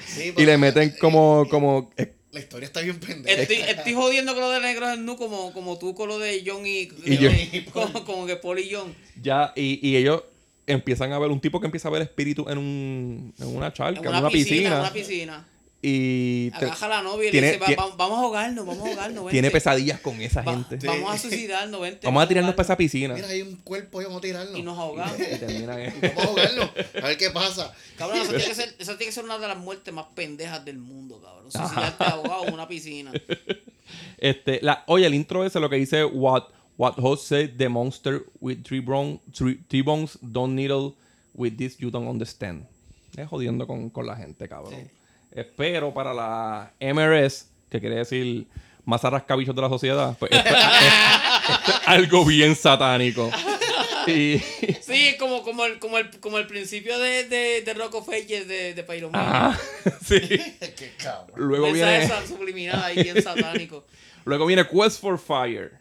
Sí, Y le meten como. como eh, La historia está bien pendeja. Estoy, estoy jodiendo con lo de negro es nu como, como tú con lo de John y. Como, como que Paul y John. ya, y, y ellos empiezan a ver un tipo que empieza a ver espíritu en, un, en una charca, En en una, una, piscina, piscina. en una piscina. Y te- Agaja a la novia y tiene- le dice: "Va- tiene- va- Vamos a ahogarnos, vamos a ahogarnos. Vente. tiene pesadillas con esa Va- gente. Vamos a suicidarnos, vente. Vamos a tirarnos para esa ahogarnos". piscina. Mira, hay un cuerpo y vamos a tirarlo. Y nos [LAUGHS] ahogamos. Y Vamos a ahogarlo. A ver qué pasa. Cabrón, eso [LAUGHS] tiene, que ser, eso tiene que ser una de las muertes más pendejas del mundo, cabrón. Suicidarte ahogado en una piscina. [LAUGHS] Este, la, oye, el intro ese lo que dice What What host said the monster with three, bron- three, three bones don't needle with this you don't understand. Es jodiendo con, con la gente, cabrón. Espero para la MRS, que quiere decir más rascabichos de la sociedad, pues esto, es- esto es algo bien satánico. Y, Sí, como, como, el, como, el, como el principio de, de, de Rock of Ages de, de Pyroman. ah, sí. [LAUGHS] Qué cabrón. Luego Mensaje viene, subliminal ahí bien satánico. [LAUGHS] luego viene Quest for Fire.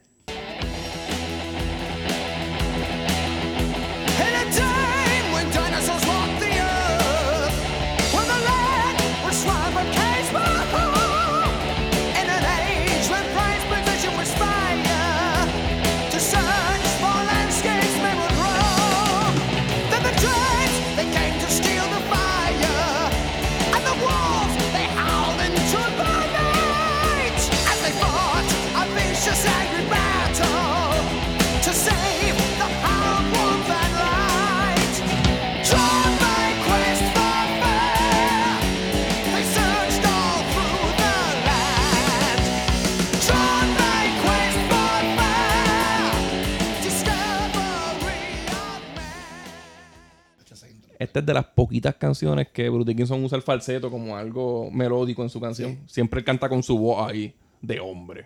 Esta es de las poquitas canciones que Bruce Dickinson usa el falseto como algo melódico en su canción. Siempre canta con su voz ahí, de hombre.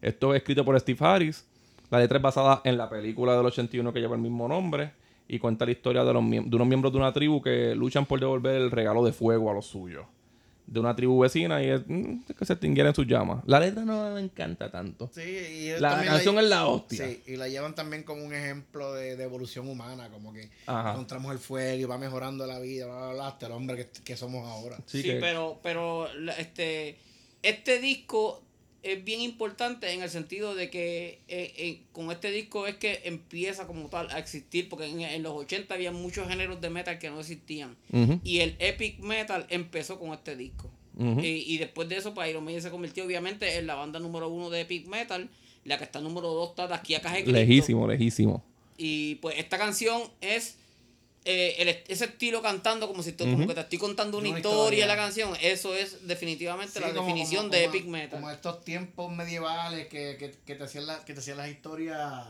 Esto es escrito por Steve Harris. La letra es basada en la película del 81 que lleva el mismo nombre y cuenta la historia de, los de unos miembros de una tribu que luchan por devolver el regalo de fuego a los suyos. De una tribu vecina y es mm, que se extinguieran sus llamas. La letra no me encanta tanto. Sí, y La canción es la hostia. Sí, y la llevan también como un ejemplo de, de evolución humana, como que Ajá. encontramos el fuego y va mejorando la vida, bla, bla, bla, hasta el hombre que, que somos ahora. Sí, Sí, que- pero, pero este, este disco es bien importante en el sentido de que eh, eh, con este disco es que empieza como tal a existir, porque en, en los 80 había muchos géneros de metal que no existían. Y el epic metal empezó con este disco. ujú. y, y después de eso, pues Iron Maiden se convirtió obviamente en la banda número uno de epic metal. La que está número dos está de aquí a Cristo. Lejísimo, lejísimo. Y pues esta canción es eh, el ese estilo cantando como si tú- como Ujú. que te estoy contando una Una historia la canción. Eso es definitivamente Sí, la como- definición como- de como- epic metal. Como estos tiempos medievales que, que, que te hacían la- que te hacían las historias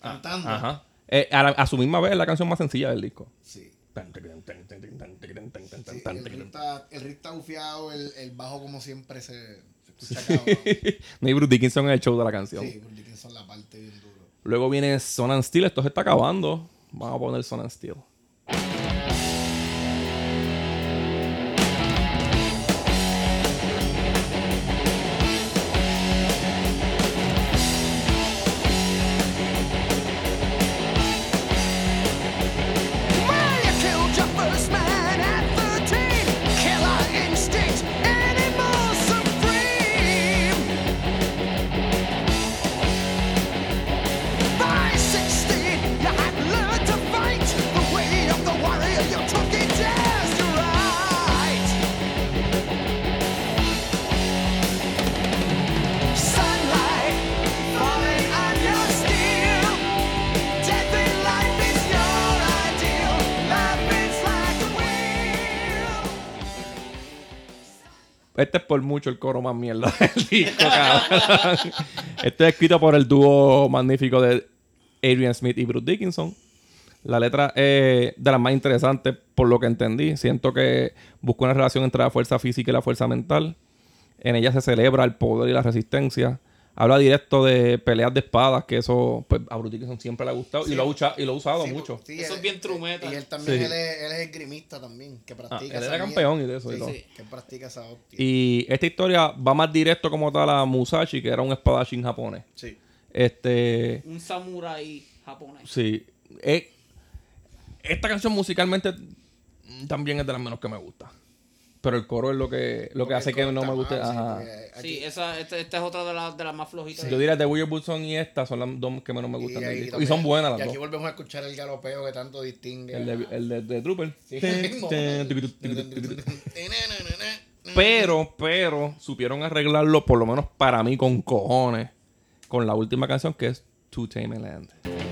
cantando. Ajá. Eh, a, la- a su misma vez es la canción más sencilla del disco. Sí. Sí, Sí, el, riff está, bufiado, el, el bajo como siempre se, se escucha cabrón. No hay Bruce Dickinson en el show de la canción. Sí, Bruce Dickinson la parte bien duro. Luego viene Son and Steel. Esto se está acabando. Vamos a poner Son and Steel. Mucho el coro más mierda del [LAUGHS] es escrito por el dúo magnífico de Adrian Smith y Bruce Dickinson. La letra es de las más interesantes por lo que entendí. Siento que busca una relación entre la fuerza física y la fuerza mental. En ella se celebra el poder y la resistencia. Habla directo de peleas de espadas, que eso pues, a Bruce Dickinson siempre le ha gustado y, lo ha, y lo ha usado Sí, mucho. sí, Eso él- es bien true metal. Y él también, Sí. él, es, él es esgrimista también, que Ah, practica él era campeón y de eso y Sí, todo. que practica esa hostia. Y esta historia va más directo como tal a Musashi, que era un espadachín japonés. Sí. Este. Un samurái japonés. Sí. Eh, esta canción musicalmente también es de las menos que me gusta. Pero el coro es lo que, lo que hace que no me guste. Ajá. aquí- Sí, esa, esta, esta es otra de, las de las más flojitas. Yo diría The Weird Bullson y esta son las dos que menos me gustan. Y son buenas Y las aquí dos. volvemos a escuchar el galopeo que tanto distingue. El de, el de, Trooper. Sí. Pero, pero, supieron arreglarlo, por lo menos para mí, con cojones. Con la última canción que es To Tame a Land.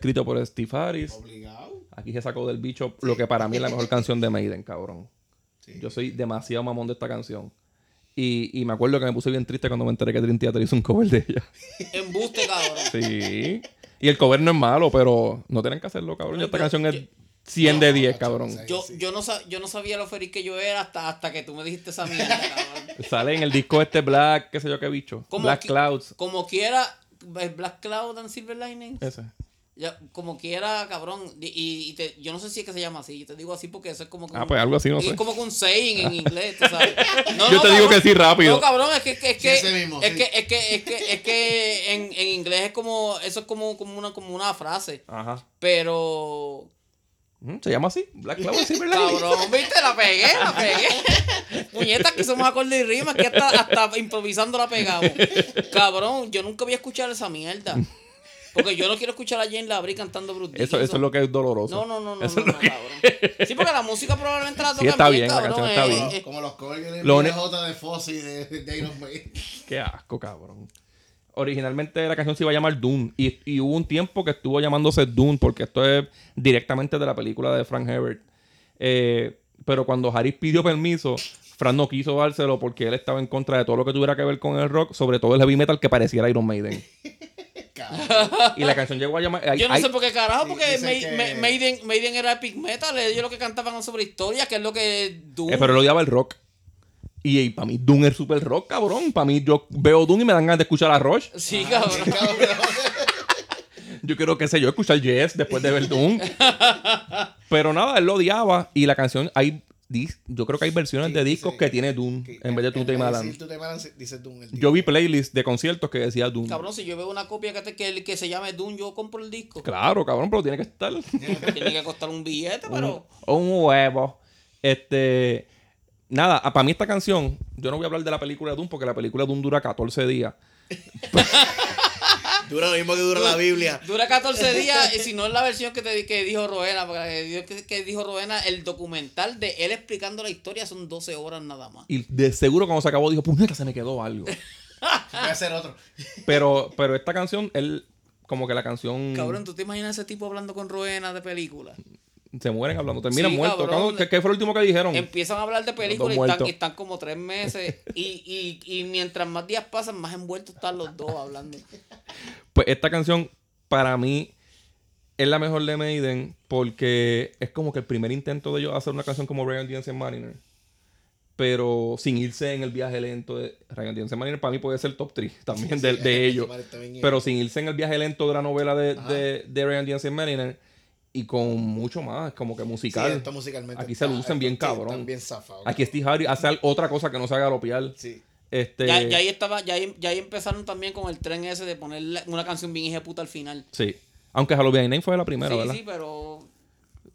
Escrito por Steve Harris. Obligado. Aquí se sacó del bicho lo que para mí es la mejor canción de Maiden, cabrón. Yo soy demasiado mamón de esta canción. Y, y me acuerdo que me puse bien triste cuando me enteré que Dream Theater hizo un cover de ella. [LAUGHS] Embuste, cabrón. Sí. Y el cover no es malo, pero no tienen que hacerlo, cabrón. Esta Yo- canción es yo- 100 de No, 10, macho, cabrón. Yo, yo, no, sa- yo no sabía lo feliz que yo era hasta, hasta que tú me dijiste esa mierda, [LAUGHS] cabrón. Sale en el disco este Black, qué sé yo qué bicho. Como Black qui- Clouds. Como quiera, Black Cloud and Silver Lining. Ese. Ya, como quiera, cabrón. Y, y te- yo no sé si es que se llama así. Yo te digo así porque eso es como. que Ah, un- pues algo así, no es sé. como que un saying en inglés, tú sabes. [LAUGHS] No, Yo no, te digo que sí rápido. No, cabrón, es que, es que, es que, es, que es que, es que, es que en, en inglés es como, eso es como, como una, como una frase. Ajá. Pero Mm, Se llama así, Black Clover Silver Lining. Cabrón, [LAUGHS] viste, la pegué, la pegué. Puñeta, que somos acordes y rimas, que hasta, hasta improvisando la pegamos. Cabrón, yo nunca voy a escuchar esa mierda. Porque yo no quiero escuchar a Jane Labrie cantando Bruce Eso, eso es lo que es doloroso. No, no, no, no, Eso no, no, que- cabrón. Sí, porque la música probablemente la tocan está bien, bien, la canción está eh, bien. eh, Como los covers de Lo J de Fossi de, de Iron Maiden. Qué asco, cabrón. Originalmente la canción se iba a llamar Dune. Y, y hubo un tiempo que estuvo llamándose Dune, porque esto es directamente de la película de Frank Herbert. Eh, pero cuando Harris pidió permiso, Frank no quiso dárselo porque él estaba en contra de todo lo que tuviera que ver con el rock, sobre todo el heavy metal que pareciera Iron Maiden. [LAUGHS] y la canción llegó a llamar. Yo no sé por qué carajo, porque Maiden, Maiden era epic metal, ellos lo que cantaban sobre historia, que es lo que Doom. eh, pero él odiaba el rock. Y, para mí Dune es super rock, cabrón. Para mí yo veo Dune y me dan ganas de escuchar a Rush. Sí, cabrón. [LAUGHS] Cabrón. Yo quiero, qué sé yo, escuchar Yes después de ver Doom. [LAUGHS] Pero nada, él lo odiaba. Y la canción, hay, yo creo que hay versiones Sí, de discos dice- que tiene Doom Que- en vez de dice Doom. el Yo vi playlists de conciertos que decía Doom. Cabrón, si yo veo una copia que, te- que, que se llame Doom, yo compro el disco. Claro, cabrón, pero tiene que estar. [LAUGHS] Tiene que costar un billete, pero. Un huevo. Este. Nada, para mí esta canción, yo no voy a hablar de la película de Doom porque la película de Doom dura 14 días. Dura lo mismo que dura la Biblia. Dura 14 días, y si no es la versión que, te, que dijo Roena, porque que, que dijo Roena, el documental de él explicando la historia son 12 horas nada más. Y de seguro cuando se acabó dijo, puñeta, se me quedó algo. [LAUGHS] Voy a hacer otro. pero, pero esta canción, él, como que la canción. Cabrón, ¿tú te imaginas ese tipo hablando con Roena de película? Se mueren hablando, terminan Sí, muertos. cabrón. ¿Cuándo- ¿Qué, qué fue lo último que dijeron? Empiezan a hablar de películas están, y están como tres meses. [LAUGHS] Y, y, y mientras más días pasan, más envueltos están los dos hablando. Pues esta canción, para mí, es la mejor de Maiden porque es como que el primer intento de ellos hacer una canción como Ryan Jensen Mariner. Pero sin irse en el viaje lento de Ryan Jensen Mariner, para mí puede ser top 3 también de, de [LAUGHS] ellos. Pero sin irse en el viaje lento de la novela de, de, de Ryan Jensen Mariner y con mucho más, como que musical. Sí, esto musicalmente Aquí se está- lucen bien cabrón. están bien zafados. Aquí Steve Harry hace otra cosa que no se haga galopear. Sí. Este, Ya, ya ahí estaba, ya ahí, ya ahí empezaron también con el tren ese de poner una canción bien hija puta al final. Sí. Aunque Halloween Name fue la primera, sí, ¿verdad? sí, pero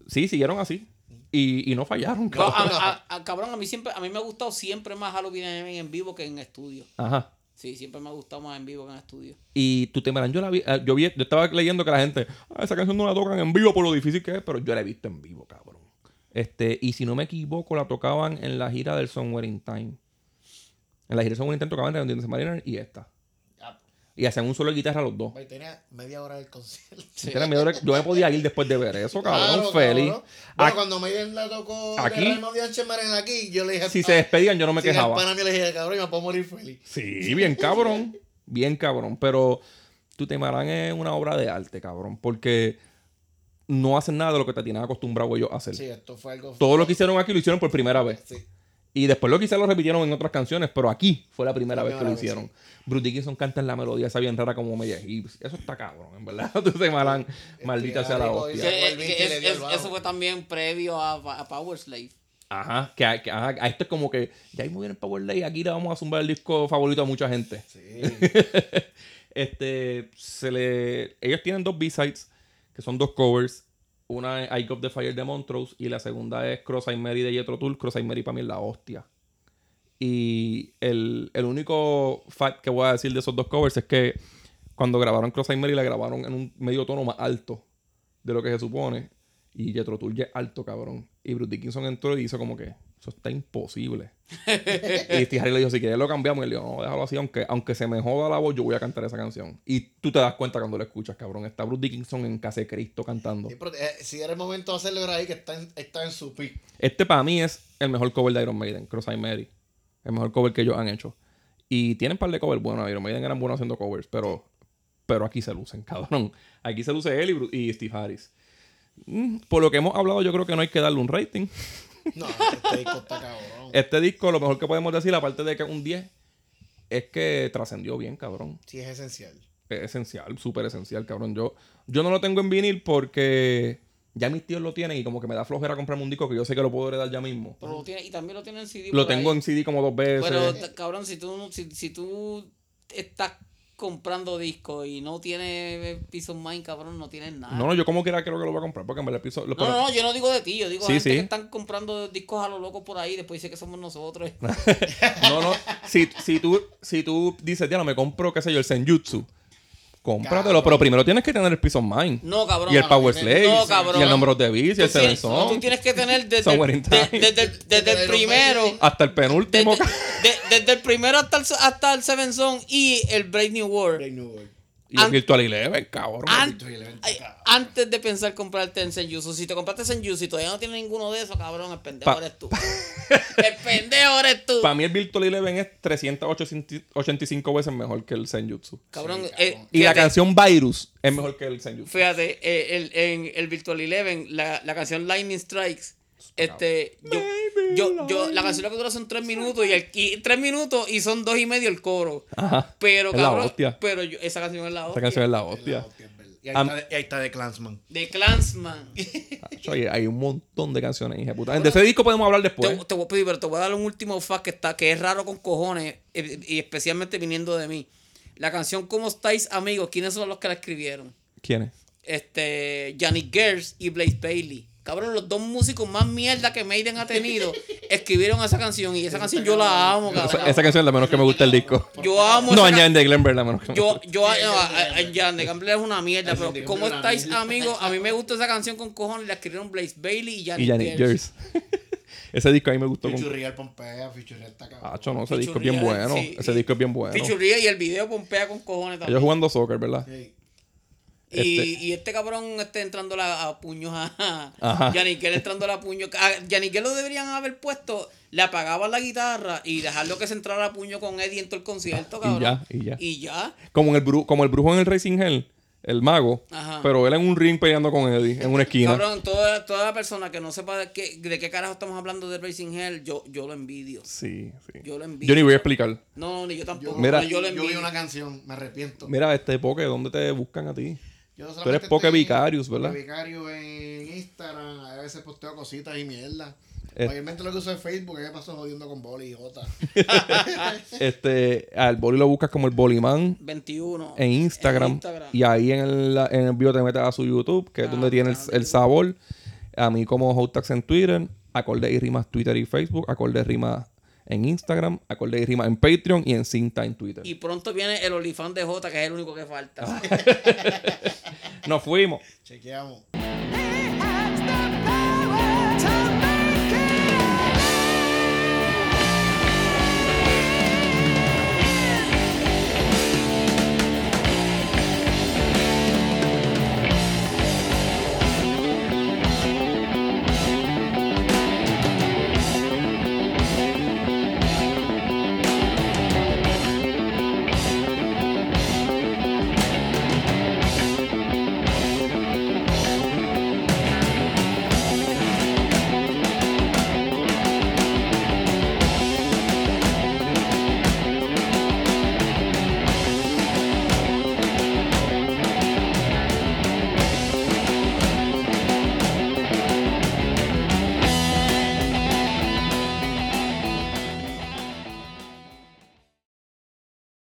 Sí, siguieron así. Y, y no fallaron, No, cabrón. a, a- a- cabrón, a mí siempre, a mí me ha gustado siempre más Halloween en vivo que en estudio. Ajá. Sí, siempre me ha gustado más en vivo que en estudio. Y tú te miran, yo la vi, eh, yo vi, yo estaba leyendo que la gente, "Ah, esa canción no la tocan en vivo por lo difícil que es, pero yo la he visto en vivo, cabrón. Este, y si no me equivoco, la tocaban en la gira del Somewhere in Time. En la gira del Somewhere in Time tocaban Jensen Mariner y esta. Y hacían un solo de guitarra los dos. pues, tenía media hora del concierto. Yo me podía ir después de ver eso, cabrón, Claro, feliz. cabrón. Bueno, Aquí- cuando Maiden la tocó Aquí- de aquí, yo le dije... si se despedían, yo no me quejaba. pana mío le dije, cabrón, me puedo morir feliz. Sí, bien cabrón. Bien cabrón. Pero Tu Temarán es una obra de arte, cabrón. Porque no hacen nada de lo que te tienen acostumbrado ellos a hacer. Sí, esto fue algo... Todo lo que hicieron aquí lo hicieron por primera vez. Sí. Y después lo quizás lo repitieron en otras canciones, pero aquí fue la primera La vez que lo hicieron. Bruce Dickinson canta en la melodía esa bien rara como media hips. Eso está cabrón, en verdad. [LAUGHS] Tu Temarán, maldita sea la hostia. Que- que que es- es- eso fue también previo a, a Power Slave. Ajá, que, que- ajá, a esto es como que ya hay muy bien el Power Lay, aquí le vamos a zumbar el disco favorito a mucha gente. Sí. [LAUGHS] este, se le, ellos tienen dos B-sides, que son dos covers. Una es I Got the Fire de Montrose y la segunda es Cross-Eyed Mary de Jethro Tull. Cross-Eyed Mary para mí es la hostia. Y el, el único fact que voy a decir de esos dos covers es que cuando grabaron Cross-Eyed Mary la grabaron en un medio tono más alto de lo que se supone. Y Jethro Tull ya es alto, cabrón. Y Bruce Dickinson entró y hizo como que eso está imposible. y Steve Harris le dijo, si quieres lo cambiamos. Y él dijo, no, déjalo así, aunque, aunque se me joda la voz, yo voy a cantar esa canción. Y tú te das cuenta cuando lo escuchas, cabrón. Está Bruce Dickinson en Casa de Cristo cantando. Sí, pero, eh, si era el momento de era ahí que está en, está en su pick. Este para mí es el mejor cover de Iron Maiden, Cross-Eyed Mary. El mejor cover que ellos han hecho. Y tienen un par de covers buenos. Iron Maiden eran buenos haciendo covers, pero, pero aquí se lucen, cabrón. Aquí se luce él y, Bru- y Steve Harris. Mm, Por lo que hemos hablado, yo creo que no hay que darle un rating. [LAUGHS] No, este disco está cabrón. Este disco, lo mejor que podemos decir, aparte de que es un 10, es que trascendió bien, cabrón. Sí, es esencial. Es esencial, súper esencial, cabrón. Yo, yo no lo tengo en vinil porque ya mis tíos lo tienen y como que me da flojera comprarme un disco que yo sé que lo puedo heredar ya mismo. Pero lo tiene, y también lo tiene en CD. Lo tengo ahí. en CD como dos veces. Pero, cabrón, si tú, si, si tú estás comprando discos y no tienes Peace of Mind, cabrón, no tienes nada. No, no, yo como quiera creo que lo voy a comprar porque en verdad piso... lo- No, no, no, yo no digo de ti, yo digo Sí, gente sí. que están comprando discos a lo loco por ahí y después dice que somos nosotros. [LAUGHS] No, no. Si, si, tú, si tú dices, ya no me compro, qué sé yo, el Senjutsu, cómpratelo, Cabrón. pero primero tienes que tener el Peace of Mind. No, cabrón. y el Power no, Slave. no, cabrón. y el Number of the Beast. Y el Seven tienes, no, Son. tú tienes que tener [LAUGHS] desde, el, de- desde, el- desde el Desde primero. Hasta el penúltimo. Desde, de- desde el primero hasta el, hasta el Seven Son y el Brave New World. Brave New World. y el Virtual Eleven, cabrón. An- Eleven, antes de pensar comprarte el Senjutsu, si te compraste Senjutsu y todavía no tienes ninguno de esos, cabrón, el pendejo Pa- eres tú. [LAUGHS] el pendejo eres tú. Para mí el Virtual Eleven es 385 veces mejor que el Senjutsu. cabrón, Sí, eh, cabrón. Y la canción Virus es mejor que el Senjutsu. Fíjate, eh, el, en el Virtual Eleven, la, la canción Lightning Strikes, este, yo, yo, yo, la canción lo que dura son tres minutos y, el, y tres minutos y son dos y medio el coro. Ajá. Pero, Es la cabrón, hostia. pero yo- esa canción es la Esa hostia. canción es la Es la hostia. Y ahí, está de, y ahí está de Clansman. De Clansman. Acho, hay, un montón de canciones, hija de puta. De ese disco podemos hablar después. Te, te voy a pedir, pero te voy a dar un último fact que está, que es raro con cojones, y especialmente viniendo de mí. La canción ¿Cómo estáis, amigos? ¿Quiénes son los que la escribieron? ¿Quién es? Este, Yannick Gers y Blaze Bailey. Cabrón, los dos músicos más mierda que Maiden ha tenido [LAUGHS] escribieron esa canción y esa canción yo la amo, Esa, cabrón. esa canción es la menos que me gusta el disco. Yo amo No, añaden de Glenn la menos que me Yo, gusta. yo, Jan de Gambler es una mierda, Jan pero ¿cómo estáis, amigos? A mí me gusta esa canción con cojones, la escribieron Blaze Bailey y Y Yannick Janet Gers. Gers. [LAUGHS] ese disco a mí me gustó. Con... Fichurriel Pompea, Fichurriel está cabrón. Acho, no, ese disco es bien bueno. sí. Ese disco es bien bueno. Pichurría y el video pompea con cojones también. Ellos jugando soccer, ¿verdad? Sí. Y, Este- y este cabrón este entrando a, a puños a Ajá. Yaniquel entrando a puños. A Yaniquel lo deberían haber puesto, le apagaban la guitarra y dejarlo que se entrara a puño con Eddie en todo el concierto, Y cabrón. ya, y ya. Y ya. Como, en el bru- como el brujo en el Racing Hell, el mago. Ajá. Pero él en un ring peleando con Eddie, en una esquina. Cabrón, toda, toda la persona que no sepa de qué, de qué carajo estamos hablando de Racing Hell, yo, yo lo envidio. Sí, sí. Yo lo envidio. Yo ni voy a explicar. No, ni yo tampoco. Yo, Mira. yo lo yo vi envidio. una canción, me arrepiento. Mira, este Poke, ¿dónde te buscan a ti? Yo Tú eres Poke Vicarious, ¿verdad? Poke Vicarious en Instagram, a veces posteo cositas y mierda. Eh. Mayormente lo que uso es Facebook, que me paso jodiendo con Boli y Jota. [LAUGHS] Este, al boli lo buscas como el Boliman 21. en Instagram, En Instagram. y ahí en el, en el bio te metes a su YouTube, que es Ah, donde tiene el, el sabor. A mí como Hotax en Twitter, acorde y rimas Twitter y Facebook, acorde y rimas en Instagram, acorde y rimas en Patreon y en Cinta en Twitter. Y pronto viene el olifán de J, que es el único que falta. [LAUGHS] Nos fuimos. Chequeamos.